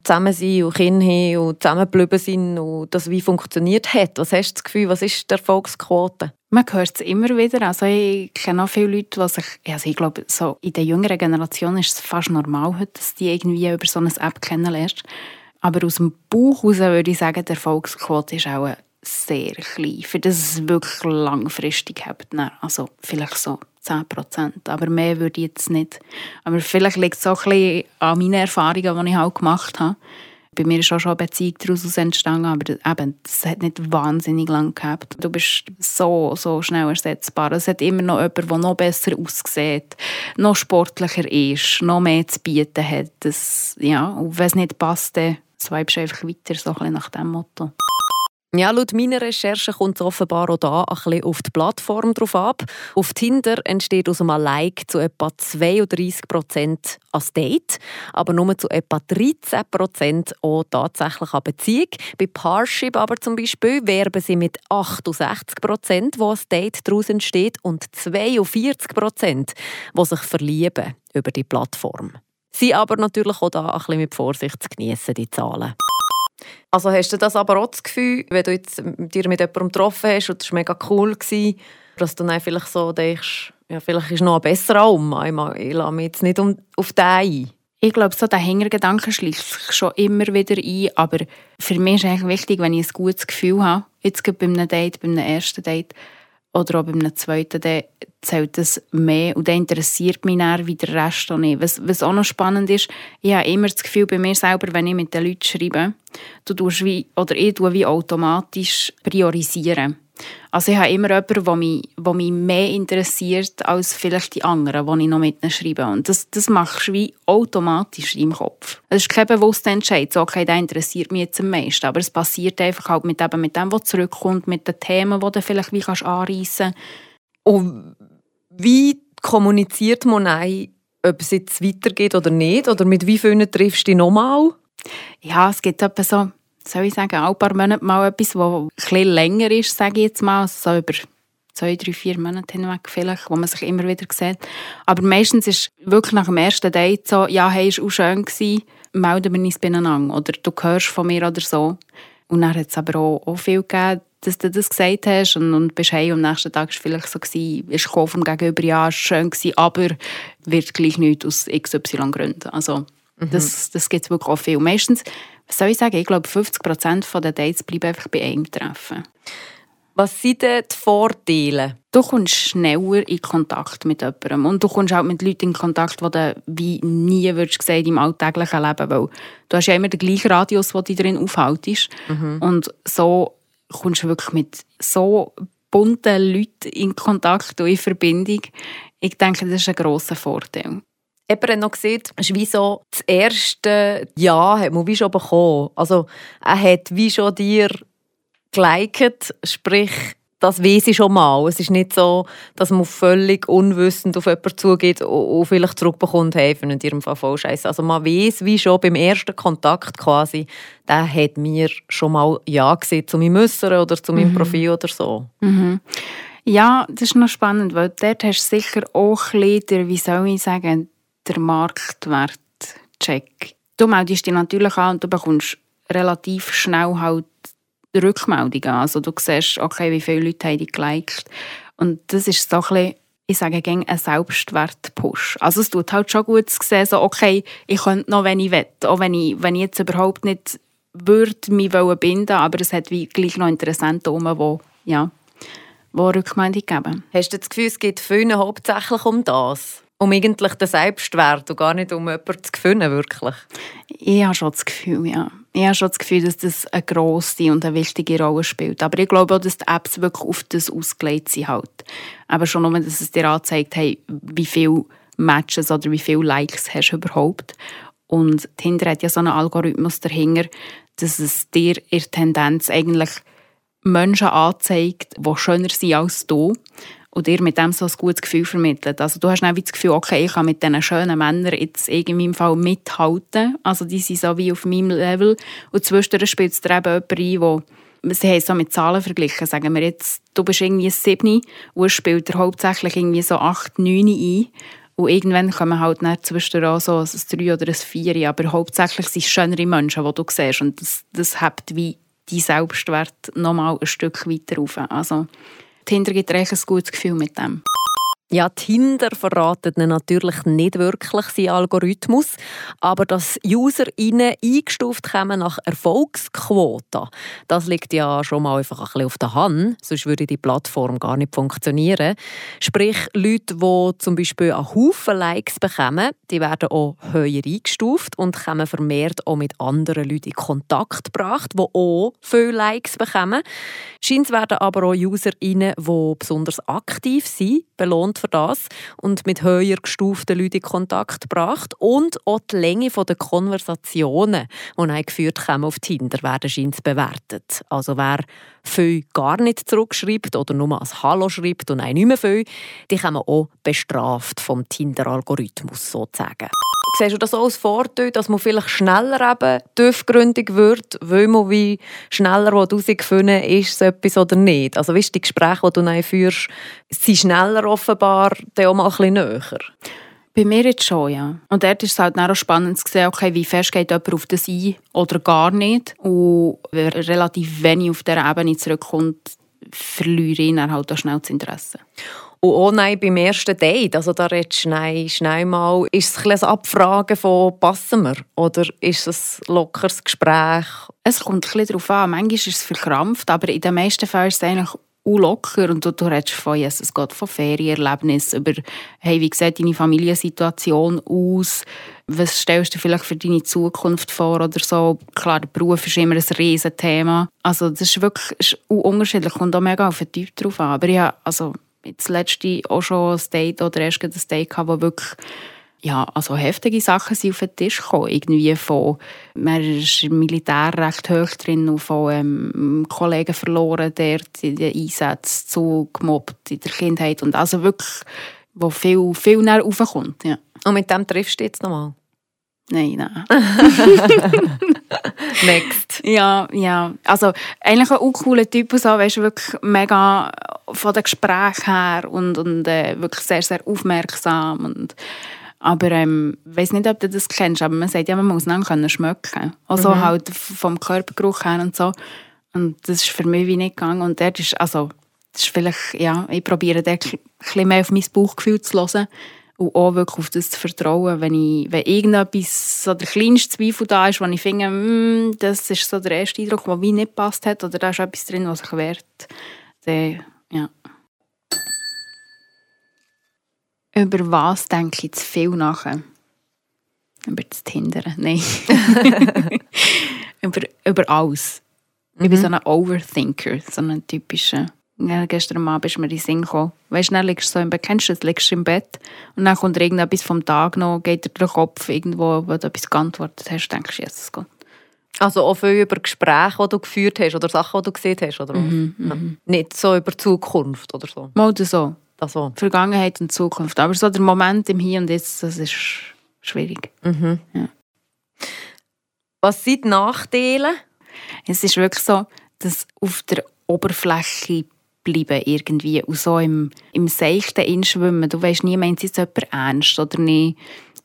zusammen sind und Kinder haben und zusammengeblieben sind und das wie funktioniert hat. Was hast du das Gefühl, was ist die Erfolgsquote? Man hört es immer wieder. Also ich kenne auch viele Leute, die sich, also ich glaube, so in der jüngeren Generation ist es fast normal heute, dass die irgendwie über so eine App kennenlernst. Aber aus dem Bauch heraus würde ich sagen, die Erfolgsquote ist auch sehr klein, für das es wirklich langfristig hat. Also vielleicht so 10 Prozent, aber mehr würde ich jetzt nicht. Aber vielleicht liegt es auch ein bisschen an meinen Erfahrungen, die ich halt gemacht habe. Bei mir ist auch schon eine Beziehung daraus entstanden, aber eben, das hat nicht wahnsinnig lang gehabt. Du bist so, so schnell ersetzbar. Es hat immer noch jemanden, der noch besser aussieht, noch sportlicher ist, noch mehr zu bieten hat. Das, ja, und wenn es nicht passt, dann swipest du einfach weiter, so ein bisschen nach dem Motto. Ja, laut meiner Recherche kommt es offenbar auch hier ein bisschen auf die Plattform drauf ab. Auf Tinder entsteht aus einem Like zu etwa 32 Prozent als Date, aber nur zu etwa 13 Prozent auch tatsächlich an Beziehung. Bei Parship aber zum Beispiel werben sie mit 68 Prozent, wo als Date daraus entsteht, und 42 Prozent, die sich verlieben über die Plattform. Sie aber natürlich auch da ein bisschen mit Vorsicht zu genießen, die Zahlen. Also hast du das aber auch das Gefühl, wenn du jetzt dir mit jemandem getroffen hast und das war mega cool, gewesen, dass du dann vielleicht so denkst, ja, vielleicht ist noch ein besserer um. Ich lasse mich jetzt nicht auf den ein. Ich glaube, so der Hängergedanke schließt sich schon immer wieder ein. Aber für mich ist eigentlich wichtig, wenn ich ein gutes Gefühl habe, jetzt bei einem Date, bei einem ersten Date oder auch bei einem zweiten, dann zählt das mehr und dann interessiert mich dann wie der Rest auch nicht. Was, was auch noch spannend ist, ich habe immer das Gefühl bei mir selber, wenn ich mit den Leuten schreibe, du tust wie, oder ich tue wie automatisch priorisieren. Also ich habe immer jemanden, der mich, der mich mehr interessiert als vielleicht die anderen, die ich noch mit ihnen schreibe. Und das, das machst du wie automatisch in deinem Kopf. Es ist kein bewusster Entscheid, so, okay, der interessiert mich jetzt am meisten. Aber es passiert einfach halt mit, eben mit dem, was zurückkommt, mit den Themen, die du vielleicht wie kannst anreissen kannst. Und wie kommuniziert man ein, ob es jetzt weitergeht oder nicht? Oder mit wie vielen triffst du dich nochmal? Ja, es gibt etwa so soll ich sagen, ein paar Monate mal etwas, ein bisschen länger ist, sage ich jetzt mal, also so über zwei, drei, vier Monate hinweg vielleicht, wo man sich immer wieder sieht. Aber meistens ist wirklich nach dem ersten Date so, ja, hey, war auch schön, gewesen, melden wir uns beieinander oder du hörst von mir oder so. Und dann hat es aber auch, auch viel gegeben, dass du das gesagt hast und, und bist hey, am nächsten Tag war es vielleicht so, gewesen, ist vom Gegenüber, ja, es war schön, gewesen, aber wird gleich nicht aus XY Gründen. Also mhm. das, das gibt es wirklich auch viel. Meistens was soll ich sagen, ich glaube 50 Prozent der Dates bleiben einfach bei einem Treffen. Was sind denn die Vorteile? Du kommst schneller in Kontakt mit jemandem und du kommst auch mit Leuten in Kontakt, die du wie nie würdest sehen im alltäglichen Leben, weil du hast ja immer den gleichen Radius, den dich darin aufhaltest mhm. und so kommst du wirklich mit so bunten Leuten in Kontakt und in Verbindung. Ich denke, das ist ein grosser Vorteil. Jemand hat noch gesagt, es ist wie so, das erste Ja hat man wie schon bekommen. Also er hat wie schon dir geliked, sprich, das weiß ich schon mal. Es ist nicht so, dass man völlig unwissend auf jemanden zugeht und vielleicht zurückbekommt, hey, in ihrem Fall voll scheiße. Also man weiß wie schon beim ersten Kontakt quasi, der hat mir schon mal Ja gesagt zu meinem Äußeren oder zu meinem mhm. Profil oder so. Mhm. Ja, das ist noch spannend, weil dort hast du sicher auch ein bisschen, wie soll ich sagen, der Marktwert-Check. Du meldest dich natürlich an und du bekommst relativ schnell halt Rückmeldungen. Also du siehst, okay, wie viele Leute haben dich geliked. Und das ist so ein bisschen, ich sage gerne, ein Selbstwert-Push. Also es tut halt schon gut zu sehen, so, okay, ich könnte noch, wenn ich will. Auch wenn ich, wenn ich jetzt überhaupt nicht würde mich binden aber es hat wie gleich noch Interessenten herum, die, ja, die Rückmeldung geben. Hast du das Gefühl, es geht vielen hauptsächlich um das? Um eigentlich den Selbstwert und gar nicht um jemanden zu finden, wirklich? Ich habe schon das Gefühl, ja. Ich habe schon das Gefühl, dass das eine grosse und eine wichtige Rolle spielt. Aber ich glaube auch, dass die Apps wirklich auf das ausgelegt sind. Halt. Aber schon nur, dass es dir anzeigt, hey, wie viele Matches oder wie viele Likes hast du überhaupt. Und Tinder hat ja so einen Algorithmus dahinter, dass es dir in Tendenz eigentlich Menschen anzeigt, die schöner sind als du und dir mit dem so ein gutes Gefühl vermittelt. Also du hast dann das Gefühl, okay, ich kann mit diesen schönen Männern jetzt in meinem Fall mithalten. Also die sind so wie auf meinem Level. Und zwischendurch spielt es dir eben jemand ein, wo sie haben so mit Zahlen verglichen. Sagen wir jetzt, du bist irgendwie 7 und es spielt er hauptsächlich irgendwie so 8, 9 ein. Und irgendwann kommen halt dann zwischendurch auch so ein 3 oder ein 4. Aber hauptsächlich sind es schönere Menschen, die du siehst. Und das, das hebt wie die Selbstwert nochmal ein Stück weiter auf. Also Tinder gibt eigentlich ein gutes Gefühl mit dem. Ja, Tinder verratet natürlich nicht wirklich seinen Algorithmus, aber dass UserInnen eingestuft kommen nach Erfolgsquote, das liegt ja schon mal einfach ein bisschen auf der Hand, sonst würde die Plattform gar nicht funktionieren. Sprich, Leute, die zum Beispiel einen Haufen Likes bekommen, die werden auch höher eingestuft und kommen vermehrt auch mit anderen Leuten in Kontakt gebracht, die auch viele Likes bekommen. Scheint werden aber auch UserInnen, die besonders aktiv sind, belohnt für das und mit höher gestuften Leuten in Kontakt gebracht. Und auch die Länge der Konversationen, die geführt haben auf Tinder, werden scheint bewertet. Also wer viel gar nicht zurückschreibt oder nur als Hallo schreibt und nicht mehr viel, die kommen auch bestraft vom Tinder-Algorithmus sozusagen. Siehst du das auch als Vorteil, dass man vielleicht schneller eben tiefgründig wird, weil man wie schneller herausfinden ist es etwas oder nicht? Also weißt, die Gespräche, die du führst, sind schneller offenbar dann auch mal ein bisschen näher? Bei mir jetzt schon, ja. Und dort ist es halt auch spannend zu sehen, okay, wie fest geht jemand auf das ein oder gar nicht. Und wer relativ wenig auf dieser Ebene zurückkommt, verliere ich dann halt auch schnell das Interesse. Und auch nein, beim ersten Date, also da redest du schnell, mal, ist es ein Abfragen von «Passen wir?» oder ist es ein lockeres Gespräch? Es kommt ein bisschen darauf an. Manchmal ist es verkrampft, aber in den meisten Fällen ist es eigentlich locker und du, du redest von, yes, es geht von Ferienerlebnis über, hey, wie sieht deine Familiensituation aus, was stellst du vielleicht für deine Zukunft vor oder so. Klar, der Beruf ist immer ein riesen Thema. Also das ist wirklich ist unterschiedlich, kommt auch mega auf den Typ drauf an. Aber ja, also das letzte auch schon ein Date oder erst ein Date gehabt, wo wirklich ja, also heftige Sachen sind auf den Tisch gekommen. Irgendwie von, man ist im Militär recht hoch drin und von ähm, Kollegen verloren, der in den Einsätzen zu gemobbt in der Kindheit. Und also wirklich, wo viel, viel näher raufkommt. Ja. Und mit dem triffst du jetzt nochmal? Nein, nein. Next. Ja, ja. Also eigentlich ein cooler Typ, so, weißt, wirklich mega von den Gesprächen her und, und äh, wirklich sehr, sehr aufmerksam. Und, aber ähm, ich weiß nicht, ob du das kennst, aber man sagt ja, man muss dann können schmecken. Also mhm. halt vom Körpergeruch her und so. Und das ist für mich wie nicht gegangen. Und dort ist, also, das ist vielleicht, ja, ich probiere dort ein bisschen mehr auf mein Bauchgefühl zu hören und auch wirklich auf das zu vertrauen, wenn, ich, wenn irgendetwas, so der kleinste Zweifel da ist, wo ich finde, mm, das ist so der erste Eindruck, der wie nicht passt hat, oder da ist etwas drin, was sich wehrt, dann, ja. Über was denke ich zu viel nachher? Über das Tindern? Nein. über, über alles. Mhm. Ich bin mhm. so ein Overthinker, so ein typischer Ja, gestern Abend ist mir in den Sinn gekommen. Weißt du, dann liegst du so im Bett, kennst du das, liegst du im Bett und dann kommt irgendetwas vom Tag noch, geht dir den Kopf irgendwo, wo du etwas geantwortet hast, denkst du, Jesus Gott. Also auch viel über Gespräche, die du geführt hast oder Sachen, die du gesehen hast, oder? Mhm, Ja. Nicht so über Zukunft oder so. Mal so. Das so. Vergangenheit und Zukunft. Aber so der Moment im Hier und Jetzt, das ist schwierig. Was sind die Nachteile? Es ist wirklich so, dass auf der Oberfläche bleiben irgendwie und so im, im Seichten inschwimmen. Du weißt nie, meint es jetzt jemand ernst oder nicht.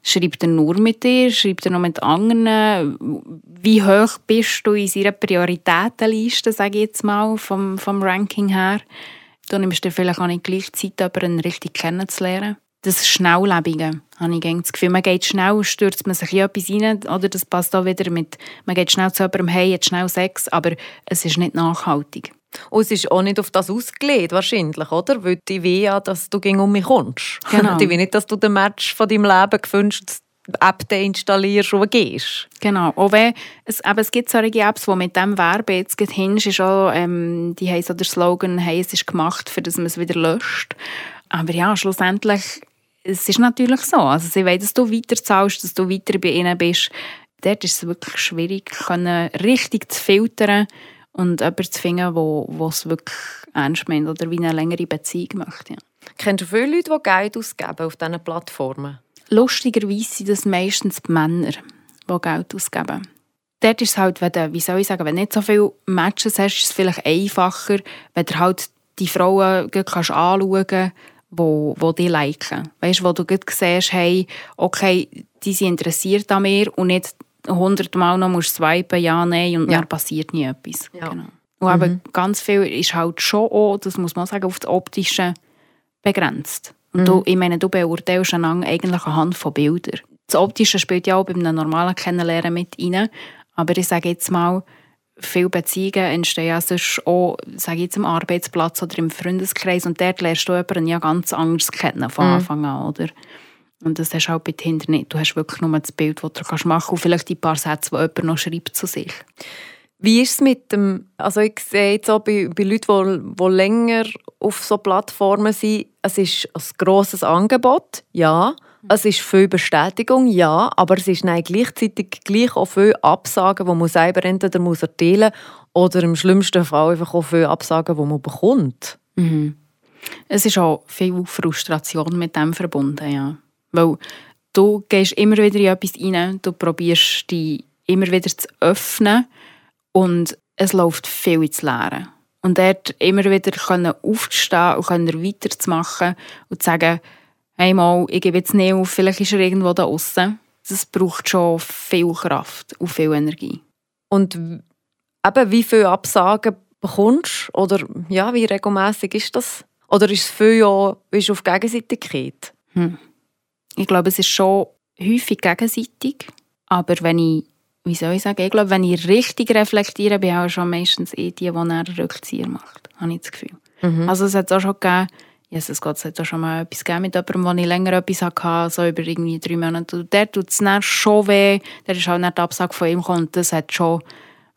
Schreibt er nur mit dir? Schreibt er noch mit anderen? Wie hoch bist du in seiner Prioritätenliste, sage ich jetzt mal, vom, vom Ranking her? Du nimmst dir vielleicht auch nicht gleich Zeit, aber ihn richtig kennenzulernen. Das Schnelllebige, habe ich das Gefühl. Man geht schnell, stürzt man sich in etwas rein, oder das passt auch wieder mit, man geht schnell zu jemandem, hey, jetzt schnell Sex, aber es ist nicht nachhaltig. Und es ist auch nicht auf das ausgelegt, wahrscheinlich, oder? Weil die will ja, dass du gegen um mich kommst. Genau. Die will nicht, dass du den Match von deinem Leben gewünscht App installierst und gehst. Genau. Auch wenn es, eben, es gibt solche Apps, die mit dem Werben jetzt hinst, ist auch, ähm, die haben so den Slogan, hey, es ist gemacht, für dass man es wieder löscht. Aber ja, schlussendlich, es ist natürlich so. Also sie wollen, dass du weiter zahlst, dass du weiter bei ihnen bist. Dort ist es wirklich schwierig, können richtig zu filtern und jemanden zu finden, der es wirklich ernst meint oder wie eine längere Beziehung möchte. Ja. Kennst du viele Leute, die Geld ausgeben auf diesen Plattformen? Lustigerweise sind das meistens die Männer, die Geld ausgeben. Dort ist es halt, wenn du, wie soll ich sagen, wenn du nicht so viele Matches hast, ist es vielleicht einfacher, wenn du halt die Frauen kannst anschauen kannst, wo, wo die liken. Weißt du, wo du gleich siehst, hey, okay, die sind interessiert an mir und nicht hundertmal noch musst swipen, ja, nein, und Ja. dann passiert nie etwas. Ja. Genau. Und eben ganz viel ist halt schon auch, das muss man sagen, auf das Optische begrenzt. Und du, ich meine, du beurteilst einander eigentlich anhand von Bildern. Das Optische spielt ja auch bei einem normalen Kennenlernen mit rein. Aber ich sage jetzt mal, viele Beziehungen entstehen ja sonst auch, sage ich jetzt, am Arbeitsplatz oder im Freundeskreis. Und dort lernst du jemanden ja ganz anders kennen von Anfang an, oder? Und das hast du auch bei Tinder nicht. Du hast wirklich nur das Bild, das du machen kannst und vielleicht die paar Sätze, die jemand noch schreibt zu sich. Wie ist es mit dem, also ich sehe jetzt auch bei, bei Leuten, die, die länger auf so Plattformen sind, es ist ein grosses Angebot, ja. Es ist viel Bestätigung, ja, aber es ist dann gleichzeitig gleich auch viel Absagen, die man selber entweder muss erteilen oder im schlimmsten Fall einfach auch viel Absagen, die man bekommt. Es ist auch viel Frustration mit dem verbunden, ja. Weil du gehst immer wieder in etwas rein, du probierst dich immer wieder zu öffnen und es läuft viel ins Leere. Und dort immer wieder können aufzustehen und können weiterzumachen und zu sagen, hey mal, ich gebe jetzt nicht auf, vielleicht ist er irgendwo da außen. Das braucht schon viel Kraft und viel Energie. Und eben, wie viele Absagen bekommst du? Oder ja, wie regelmäßig ist das? Oder ist es viel ja ist auf Gegenseitigkeit? Ich glaube, es ist schon häufig gegenseitig. Aber wenn ich, wie soll ich sagen, ich glaube, wenn ich richtig reflektiere, bin ich auch schon meistens eh die, die einen Rückzieher macht. Habe ich das Gefühl. Also es hat auch schon gegeben, Jesus Gott, es hat auch schon mal etwas gegeben mit jemandem, wo ich länger etwas hatte, so über irgendwie drei Monate. Und der tut es dann schon weh. Der ist auch nicht die Absage von ihm gekommen. Das hat schon,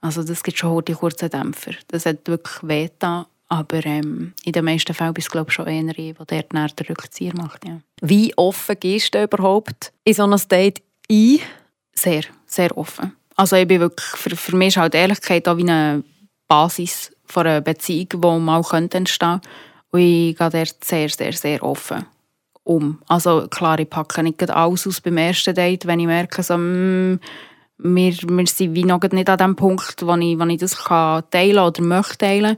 also das gibt schon die kurzen Dämpfer. Das hat wirklich weh getan. Aber ähm, in den meisten Fällen bist du, glaube ich, schon ich, der dort den Rückzieher macht. Ja. Wie offen gehst du überhaupt in so ein Date ein? Sehr, sehr offen. Also ich bin wirklich, für, für mich ist halt Ehrlichkeit auch wie eine Basis von einer Beziehung, die mal könnte entstehen könnte. Und ich gehe dort sehr, sehr, sehr offen um. Also klar, ich packe nicht alles aus beim ersten Date, wenn ich merke, so, mm, wir, wir sind wie noch nicht an dem Punkt, wo ich, wo ich das kann teilen oder möchte teilen.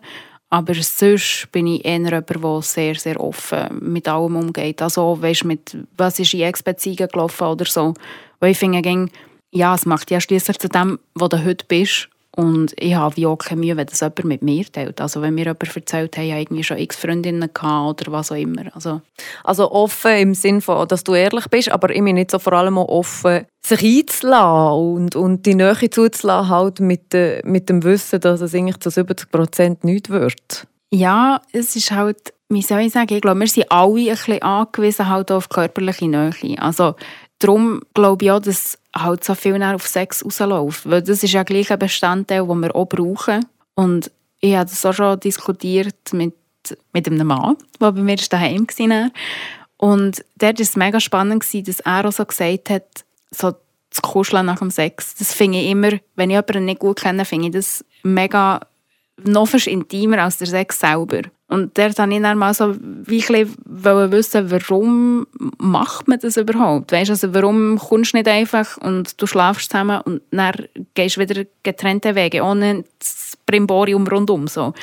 Aber sonst bin ich eher jemand, der sehr, sehr offen mit allem umgeht. Also, weißt, mit, was ist in Ex-Beziehungen gelaufen oder so. Weil ich finde, ja, es macht ja schließlich zu dem, wo du heute bist. Und ich habe wie auch keine Mühe, wenn das jemand mit mir teilt. Also wenn mir jemand erzählt, hey, ich habe irgendwie schon x Freundinnen gehabt oder was auch immer. Also, Also offen im Sinne von, dass du ehrlich bist, aber ich bin nicht so vor allem auch offen, sich einzulassen und, und die Nähe zuzulassen, halt mit, de, mit dem Wissen, dass es eigentlich zu 70 Prozent nichts wird. Ja, es ist halt, wie soll ich sagen, ich glaube, wir sind alle ein bisschen angewiesen halt auf körperliche Nähe. Also darum glaube ich auch, dass halt so viel auf Sex rausläuft. Weil das ist ja gleich ein Bestandteil, den wir auch brauchen. Und ich habe das auch schon diskutiert mit mit einem Mann, der bei mir daheim war. Und dort war es mega spannend, dass er auch so gesagt hat, so das Kuscheln nach dem Sex, das finde ich immer, wenn ich jemanden nicht gut kenne, finde ich das mega noch fast intimer als der Sex selber. Und dort wollte ich dann mal so wie wissen, warum macht man das überhaupt? Weißt, also warum kommst du nicht einfach und du schlafst zusammen und dann gehst du wieder getrennte Wege, ohne das Brimborium rundum. So.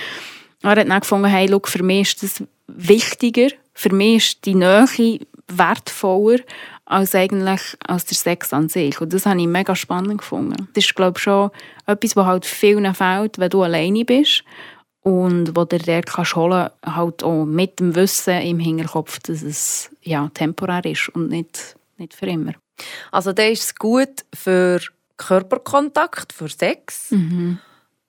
Er hat dann gefunden, hey, look, für mich ist das wichtiger, für mich ist die Nähe wertvoller als eigentlich als der Sex an sich. Und das habe ich mega spannend gefunden. Das ist, glaube ich, schon etwas, was halt vielen fehlt, wenn du alleine bist und wo dir der kannst holen halt auch mit dem Wissen im Hinterkopf, dass es ja, temporär ist und nicht, nicht für immer. Also da ist gut für Körperkontakt, für Sex. Mhm.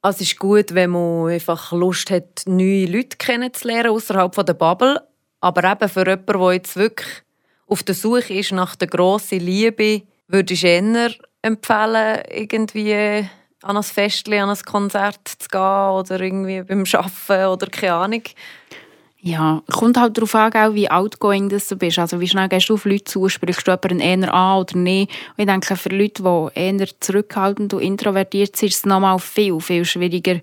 Also es ist gut, wenn man einfach Lust hat, neue Leute kennenzulernen außerhalb der Bubble. Aber eben für jemanden, der jetzt wirklich auf der Suche ist nach der grossen Liebe, würde ich eher empfehlen, irgendwie an ein Festchen, an ein Konzert zu gehen oder irgendwie beim Arbeiten oder keine Ahnung. Ja, kommt halt darauf an, wie outgoing du bist. Also wie schnell gehst du auf Leute zu, sprichst du jemanden eher an oder nicht. Und ich denke, für Leute, die eher zurückhaltend und introvertiert sind, ist es nochmal viel, viel schwieriger,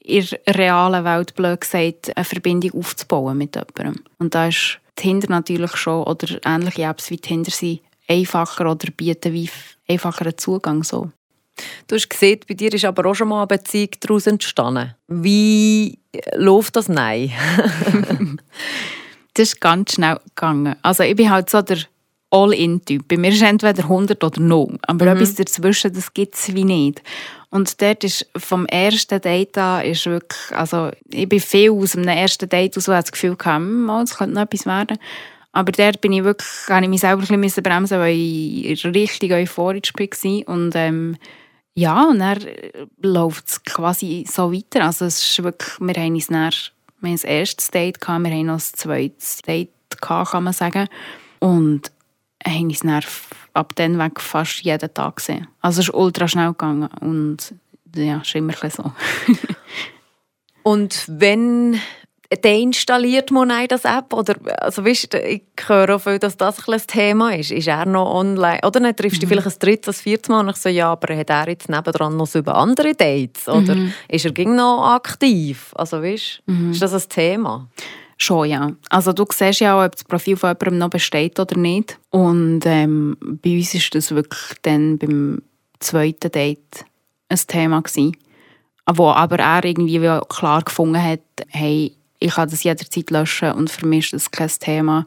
in der realen Welt, blöd gesagt, eine Verbindung aufzubauen mit jemandem. Und da ist Tinder natürlich schon, oder ähnliche Apps wie Tinder sind einfacher oder bieten wie einfacheren Zugang. So. Du hast gesehen, bei dir ist aber auch schon mal eine Beziehung daraus entstanden. Wie läuft das Nein? das ist ganz schnell gegangen. Also ich bin halt so der All-In-Typ. Bei mir ist entweder 100 oder 0. Aber mhm. etwas dazwischen, das gibt es wie nicht. Und dort ist vom ersten Date an ist wirklich, also ich bin viel aus einem ersten Date aus, das Gefühl gehabt, hm, oh, das könnte noch etwas werden. Aber dort bin ich wirklich, habe ich mich selber ein bisschen bremsen, weil ich richtig euphorisch war. Und ähm, ja, und dann läuft es quasi so weiter. Also es ist wirklich, wir haben uns dann, wir haben das erste Date gehabt, wir haben noch das zweite Date gehabt, kann man sagen. Und haben uns dann ab dann weg fast jeden Tag gesehen. Also es ist ultra schnell gegangen und ja, ist immer so. und wenn deinstalliert man das App? Oder, also, weißt, ich höre auch viel, dass das ein Thema ist. Ist er noch online? Oder nicht, triffst du mhm. vielleicht ein drittes, ein viertes Mal und ich so, ja, aber hat er jetzt nebendran noch so über andere Dates? Oder mhm. ist er ging noch aktiv? Also, weißt, mhm. ist das ein Thema? Schon, ja. Also du siehst ja auch, ob das Profil von jemandem noch besteht oder nicht. Und ähm, bei uns war das wirklich dann beim zweiten Date ein Thema gewesen. Wo aber er irgendwie klar gefunden hat, hey, ich kann das jederzeit löschen und für mich ist das kein Thema.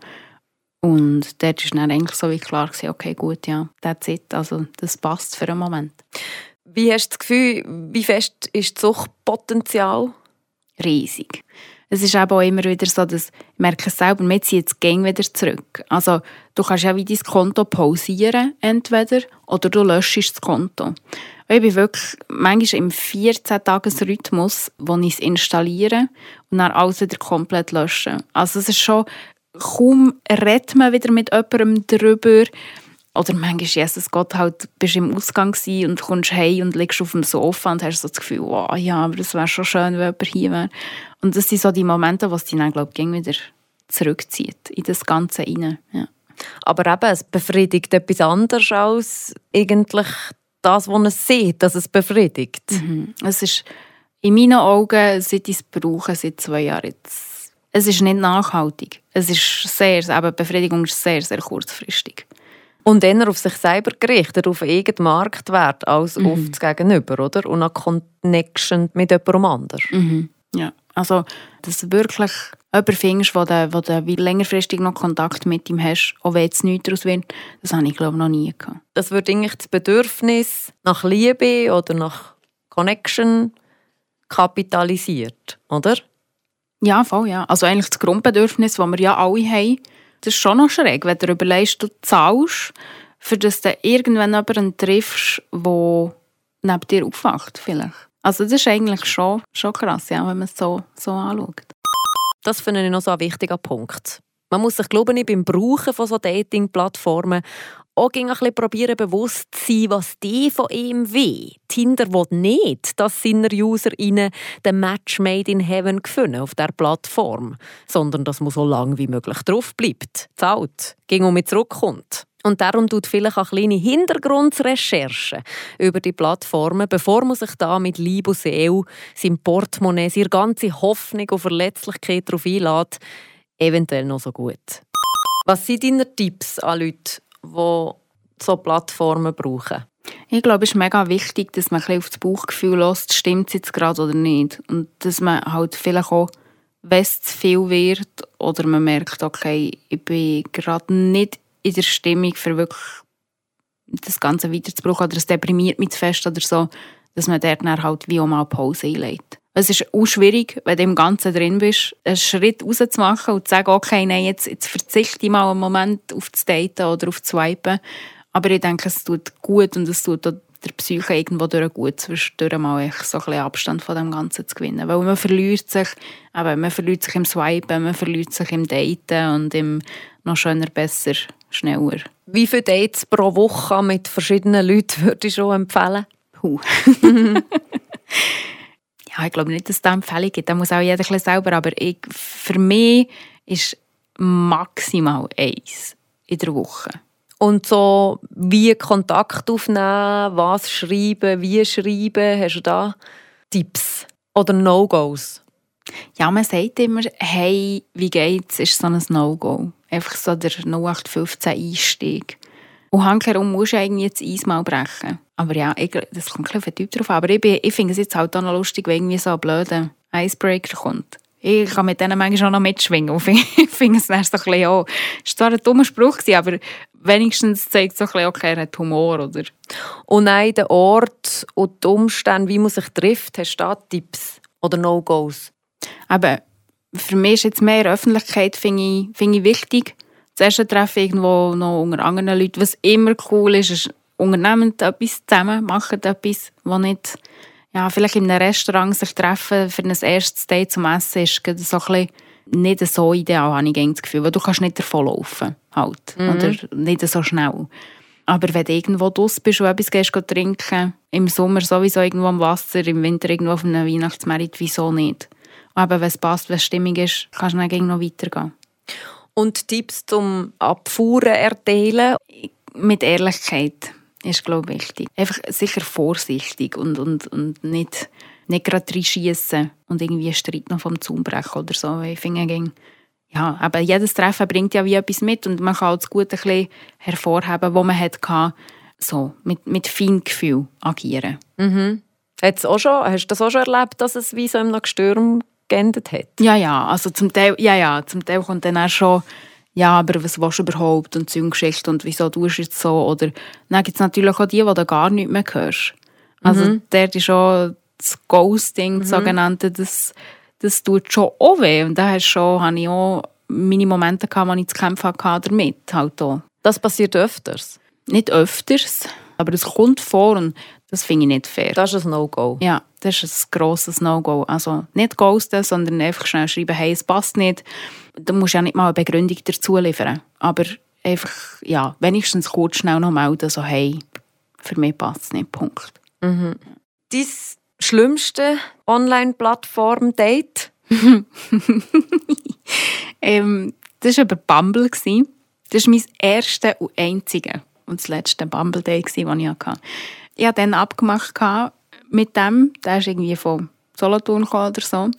Und dort war dann eigentlich so wie klar, gewesen, okay, gut, ja, that's it. Also das passt für einen Moment. Wie hast du das Gefühl, wie fest ist das Suchtpotenzial? Riesig es ist eben auch immer wieder so, dass ich merke es selber, wir ziehen jetzt Gang wieder zurück. Also du kannst ja wie dein Konto pausieren entweder oder du löschst das Konto. Ich bin wirklich manchmal im 14-Tages-Rhythmus, wo ich es installiere und dann alles wieder komplett löschen. Also es ist schon, kaum redet man wieder mit jemandem darüber, oder manchmal, Jesus Gott, halt, bist du im Ausgang und kommst heim und liegst auf dem Sofa und hast so das Gefühl, wow, ja, aber es wäre schon schön, wenn jemand hier wäre. Und das sind so die Momente, wo es dich dann, glaube ich, wieder zurückzieht in das Ganze rein. Ja. Aber eben, es befriedigt etwas anderes als eigentlich das, was es sieht, dass es befriedigt. Mhm. Es ist in meinen Augen, seit ich es brauche, seit zwei Jahren jetzt, es ist nicht nachhaltig. Es ist sehr, eben Befriedigung ist sehr, sehr kurzfristig. Und eher auf sich selber gerichtet, auf irgendeinen Marktwert, als mhm. auf das Gegenüber, oder? Und eine Connection mit jemandem anderem. Mhm. Ja, also, dass du wirklich jemanden findest, wo du, wo du längerfristig noch Kontakt mit ihm hast, auch wenn es nichts daraus wird, das habe ich, glaube ich, noch nie gehabt. Das wird eigentlich das Bedürfnis nach Liebe oder nach Connection kapitalisiert, oder? Ja, voll, ja. Also eigentlich das Grundbedürfnis, das wir ja alle haben, das ist schon noch schräg, wenn du überlegst, du zahlst, für das du irgendwann jemanden triffst, der neben dir aufwacht, vielleicht. Also das ist eigentlich schon, schon krass, ja, wenn man es so, so anschaut. Das finde ich noch so ein wichtiger Punkt. Man muss sich, glaube ich, beim Brauchen von so Dating-Plattformen auch ein bisschen probieren, bewusst zu sein, was die von ihm will. Tinder will nicht, dass seine UserInnen den Match made in heaven gefunden auf der Plattform, sondern dass man so lange wie möglich drauf bleibt, zahlt, ging um zurückkommt. Und darum tut vielleicht auch kleine Hintergrundrecherchen über die Plattformen, bevor man sich da mit Liebe und Seele, seinem Portemonnaie, seine ganze Hoffnung und Verletzlichkeit darauf einlädt, eventuell noch so gut. Was sind deine Tipps an Leute, die so Plattformen brauchen? Ich glaube, es ist mega wichtig, dass man ein auf das Bauchgefühl lässt, stimmt es jetzt gerade oder nicht. Und dass man halt vielleicht auch, wenn es zu viel wird oder man merkt, okay, ich bin gerade nicht in der Stimmung für wirklich das Ganze weiterzubrauchen oder es deprimiert mich zu fest oder so, dass man dort dann halt wie auch mal Pause einlegt. Es ist auch schwierig, wenn du im Ganzen drin bist, einen Schritt rauszumachen und zu sagen, okay, nein, jetzt, jetzt verzichte ich mal einen Moment auf das Daten oder auf das Swipen. Aber ich denke, es tut gut und es tut der Psyche irgendwo durch gut, zwischendurch mal so ein bisschen Abstand von dem Ganzen zu gewinnen. Weil man verliert sich, eben, man verliert sich im Swipen, man verliert sich im Daten und im noch schöner, besser, schneller. Wie viele Dates pro Woche mit verschiedenen Leuten würde ich schon empfehlen? Huh. ja, ich glaube nicht, dass es da Empfehlungen gibt. Da muss auch jeder ein selber. Aber ich, für mich ist maximal eins in der Woche. Und so wie Kontakt aufnehmen, was schreiben, wie schreiben, hast du da Tipps oder No-Gos? Ja, man sagt immer, hey, wie geht's, ist so ein No-Go. Einfach so der 0815 Einstieg. Und handherum musst du irgendwie das Eis mal brechen. Aber ja, ich, das kommt auf den Typ drauf Aber ich, ich finde es jetzt halt auch noch lustig, wenn irgendwie so ein blöder Icebreaker kommt. Ich kann mit denen manchmal auch noch mitschwingen. Und ich finde es dann so ein bisschen, oh, es war zwar ein dummer Spruch, aber wenigstens zeigt es so ein bisschen, okay, er hat Humor, oder? Und nein, der Ort und die Umstände, wie man sich trifft, hast du da Tipps oder No-Gos? Aber für mich ist jetzt mehr Öffentlichkeit finde ich, find ich wichtig. Das erste Treffen irgendwo noch unter anderen Leuten. Was immer cool ist, ist, unternehmen etwas zusammen, machen etwas, was nicht, ja, vielleicht in einem Restaurant sich treffen für ein erstes Date zum Essen ist so ein nicht so ideal, habe ich das Gefühl, weil du kannst nicht davonlaufen, halt, mhm. oder nicht so schnell. Aber wenn du irgendwo draus bist und etwas gehst, trinken, im Sommer sowieso irgendwo am Wasser, im Winter irgendwo auf einem Weihnachtsmarkt, wieso nicht? Aber wenn es passt, wenn es stimmig ist, kannst du dann noch weitergehen. Und Tipps zum Abfuhren erteilen? Mit Ehrlichkeit ist, glaube ich, wichtig. Einfach sicher vorsichtig und, und, und nicht, nicht gerade reinschiessen und irgendwie einen Streit noch vom Zaun brechen oder so. Ich finde, ja, aber jedes Treffen bringt ja wie etwas mit und man kann auch das Gute ein bisschen hervorheben, was man hatte, so mit, mit Feingefühl agieren. Mhm. Hat's auch schon, hast du das auch schon erlebt, dass es wie so im Sturm geendet hat? Ja, ja, also zum Teil, ja, ja, zum Teil kommt dann auch schon ja, aber was willst du überhaupt und Geschichte und wieso tust du jetzt so? Oder dann gibt es natürlich auch die, die du gar nicht mehr hörst. Also mhm. der ist schon das Ghosting, mhm. sogenannte, das, das tut schon auch weh. Und da habe ich auch meine Momente gehabt, wo ich zu kämpfen hatte damit. Halt auch. Das passiert öfters? Nicht öfters, aber es kommt vor und das finde ich nicht fair. Das ist ein No-Go? Ja, das ist ein grosses No-Go. Also nicht ghosten, sondern einfach schnell schreiben, hey, es passt nicht. Da musst du ja nicht mal eine Begründung dazu liefern. Aber einfach, ja, wenigstens kurz schnell noch melden, so hey, für mich passt es nicht, Punkt. Mhm. Dein schlimmste Online-Plattform-Date? ähm, das war über Bumble. Das war mein erstes und einziges und das letzte Bumble-Date, das ich hatte. Ich hatte dann abgemacht mit dem, der ist irgendwie von Solothurn oder so.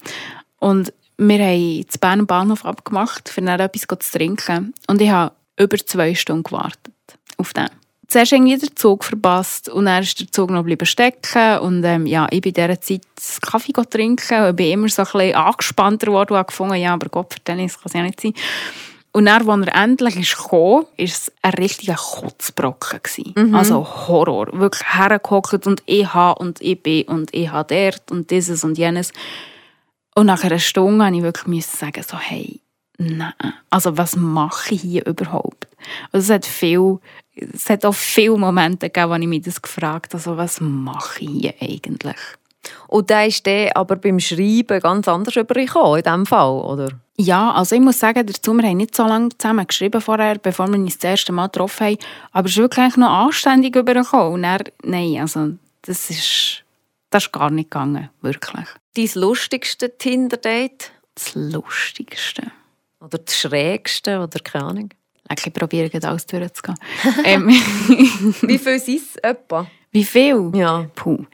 Und wir haben zu Bern Bahnhof abgemacht, für dann etwas zu trinken. Und ich habe über zwei Stunden gewartet auf den. Zuerst irgendwie den Zug verpasst und dann ist der Zug noch stecken und ähm, ja, ich bin in dieser Zeit Kaffee trinken und bin immer so ein bisschen angespannter geworden und habe gefunden, ja, aber Gott, für Tennis kann es ja nicht sein. Und dann, als er endlich ist gekommen, war es ein richtiger Kotzbrocken. Mhm. Also Horror. Wirklich hergehockt und ich habe und ich bin und ich habe dort und dieses und jenes. Und nach einer Stunde musste ich wirklich sagen, so, hey, nein, also was mache ich hier überhaupt? Also es hat viel, es hat auch viele Momente gegeben, wo ich mich das gefragt habe, also was mache ich hier eigentlich? Und da ist der aber beim Schreiben ganz anders übergekommen, in diesem Fall, oder? Ja, also ich muss sagen, dazu, wir haben nicht so lange zusammen geschrieben vorher, bevor wir uns das erste Mal getroffen haben, aber es ist wirklich noch anständig übergekommen. Und dann, nein, also das ist, das ist gar nicht gegangen, wirklich. Dein lustigste Tinder-Date? Das Lustigste. Oder das Schrägste? Oder keine Ahnung? Ich probiere gerade alles durchzugehen. ähm, Wie viel sind es etwa? Wie viel? Ja. Puh.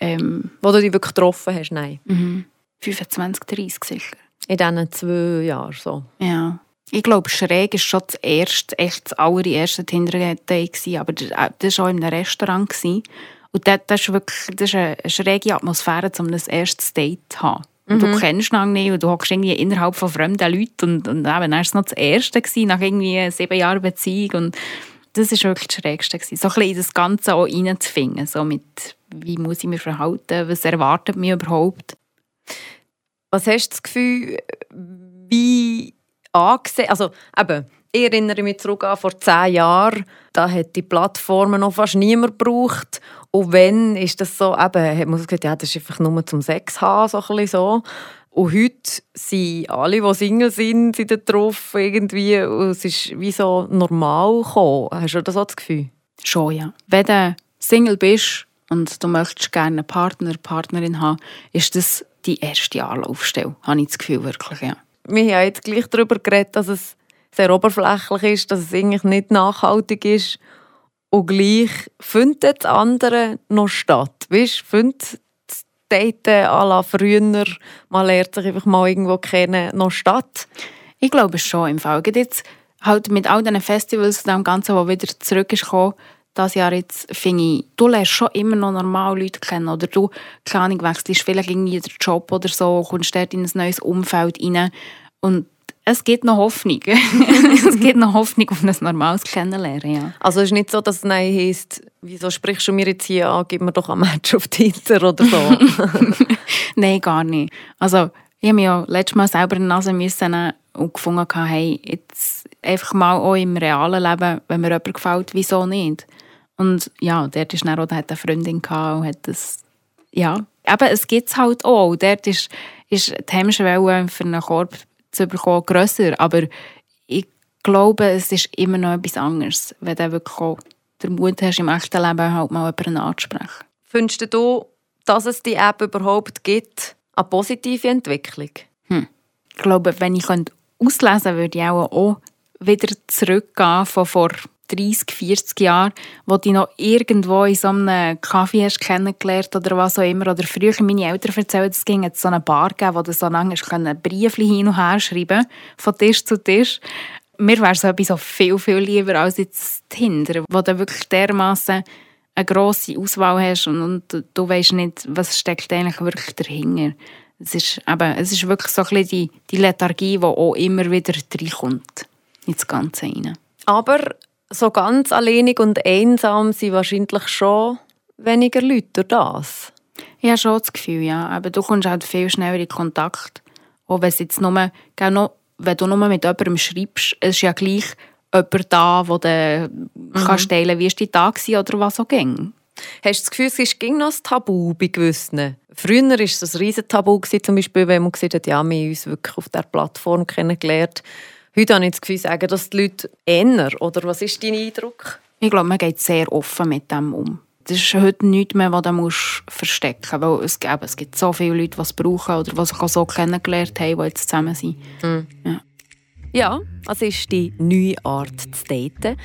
Ähm, Wo du dich wirklich getroffen hast? Nein. mhm. 25, 30 sicher. In diesen zwei Jahren so. Ja. Ich glaube, schräg war schon das erste, echt das allererste gewesen, aber das war auch in einem Restaurant. Und das, das ist wirklich das ist eine schräge Atmosphäre, um ein erstes Date zu haben. Und Du kennst ihn nicht und du hockst irgendwie innerhalb von fremden Leuten und, und eben, dann war es noch das erste gewesen, nach irgendwie sieben Jahren Beziehung und das war wirklich das Schrägste. Gewesen. So ein bisschen in das Ganze auch reinzufinden, so mit wie muss ich mich verhalten, was erwartet mich überhaupt. Was hast du das Gefühl, wie angesehen, also eben, ich erinnere mich zurück an vor zehn Jahren, da hat die Plattformen noch fast niemand gebraucht und wenn, ist das so, eben, hat man gesagt, ja, das ist einfach nur zum Sex haben, so ein bisschen so. Und heute sind alle, die Single sind, sind drauf irgendwie, und es ist wie so normal gekommen. Hast du das auch das Gefühl? Schon, ja. Wenn du Single bist und du möchtest gerne einen Partner, Partnerin haben, ist das die erste Anlaufstelle, habe ich das Gefühl, wirklich, ja. wir haben jetzt gleich darüber geredet, dass es sehr oberflächlich ist, dass es eigentlich nicht nachhaltig ist. Und gleich findet das andere noch statt. Weißt du, findet das Daten à la früher, man lernt sich einfach mal irgendwo kennen, noch statt. Ich glaube schon im Fall. Jetzt halt mit all diesen Festivals und dem Ganzen, was wieder zurück ist gekommen, das Jahr jetzt, finde ich, du lernst schon immer noch normal Leute kennen. Oder du, keine Ahnung, wechselst vielleicht irgendwie den Job oder so, kommst dort in ein neues Umfeld rein. Und es gibt noch Hoffnung. es gibt noch Hoffnung auf ein normales Kennenlernen, ja. Also es ist nicht so, dass es nein heisst, wieso sprichst du mir jetzt hier an, gib mir doch ein Match auf Tinder oder so. Nein, gar nicht. Also, ich habe mich ja letztes Mal selber in die Nase müssen und gefunden, hey, jetzt einfach mal auch im realen Leben, wenn mir jemand gefällt, wieso nicht? Und ja, dort ist dann auch, eine Freundin gehabt und hat das, ja, eben, es gibt es halt auch. Und Dort ist, ist die Hemmschwelle für einen Korb zu bekommen grösser, aber ich glaube, es ist immer noch etwas anderes, wenn du wirklich auch den Mut hast, im echten Leben halt mal jemanden anzusprechen. Findest du, dass es die App überhaupt gibt, eine positive Entwicklung? Ich glaube, wenn ich auslesen könnte, würde ich auch wieder zurückgehen von vor 30, 40 Jahren, wo du noch irgendwo in so einem Kaffee hast kennengelernt oder was auch immer. Oder früher meine Eltern erzählen, es ging so eine Bar geben, wo du so lange Briefchen hin und her schreiben von Tisch zu Tisch. Mir wäre so etwas so viel, viel lieber als jetzt Tinder, wo du wirklich dermaßen eine grosse Auswahl hast und, und du weißt nicht, was steckt eigentlich wirklich dahinter. Es ist, eben, es ist wirklich so ein bisschen die, die Lethargie, die auch immer wieder reinkommt ins Ganze rein. Aber so ganz alleinig und einsam sind wahrscheinlich schon weniger Leute durch das. Ich habe schon das Gefühl, ja. Aber du kommst halt viel schneller in Kontakt. Auch wenn, jetzt nur, noch, wenn du nur mit jemandem schreibst, es ist ja gleich jemand da, wo du mhm. kannst teilen wie es dein Tag war oder was auch ging. Hast du das Gefühl, es ist ging noch ein Tabu bei gewissen? Früher war es ein riesen Tabu, zum Beispiel, wenn man gesagt hat, ja, wir haben uns wirklich auf dieser Plattform kennengelernt. Heute habe ich das Gefühl, sagen das die Leute eher. Oder was ist dein Eindruck? Ich glaube, man geht sehr offen mit dem um. Das ist heute nichts mehr, was du verstecken musst. Weil es, gibt, es gibt so viele Leute, die es brauchen oder die sich auch so kennengelernt haben, die jetzt zusammen sind. Mhm. Ja. Ja, es ist die neue Art zu daten.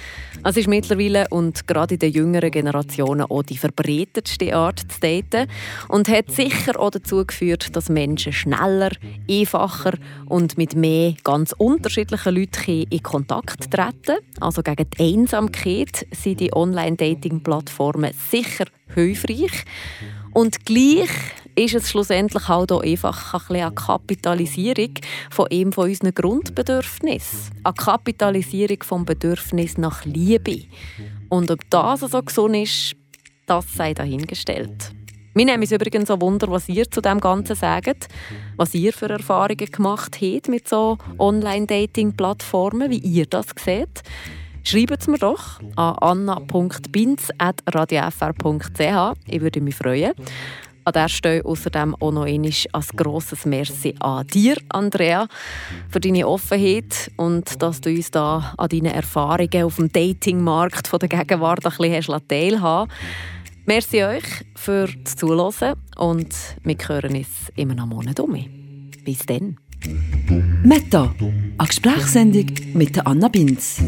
Es ist mittlerweile und gerade in den jüngeren Generationen auch die verbreitetste Art zu daten und hat sicher auch dazu geführt, dass Menschen schneller, einfacher und mit mehr ganz unterschiedlichen Leuten in Kontakt treten. Also gegen die Einsamkeit sind die Online-Dating-Plattformen sicher hilfreich. Und gleich ist es schlussendlich halt auch einfach ein bisschen eine Kapitalisierung von einem von unseren Grundbedürfnissen. Eine Kapitalisierung vom Bedürfnis nach Liebe. Und ob das so gesund ist, das sei dahingestellt. Wir nehmen es übrigens auch Wunder, was ihr zu dem Ganzen sagt, was ihr für Erfahrungen gemacht habt mit so Online-Dating-Plattformen, wie ihr das seht. Schreibt es mir doch an anna.binz.radiofr.ch. Ich würde mich freuen. An der Stelle außerdem auch noch einmal ein grosses Merci an dir, Andrea, für deine Offenheit und dass du uns da an deinen Erfahrungen auf dem Datingmarkt der Gegenwart ein bisschen teilhaben Merci euch für das Zuhören und wir hören uns immer noch Monat um. Bis dann. Meta, eine Gesprächssendung mit Anna Binz.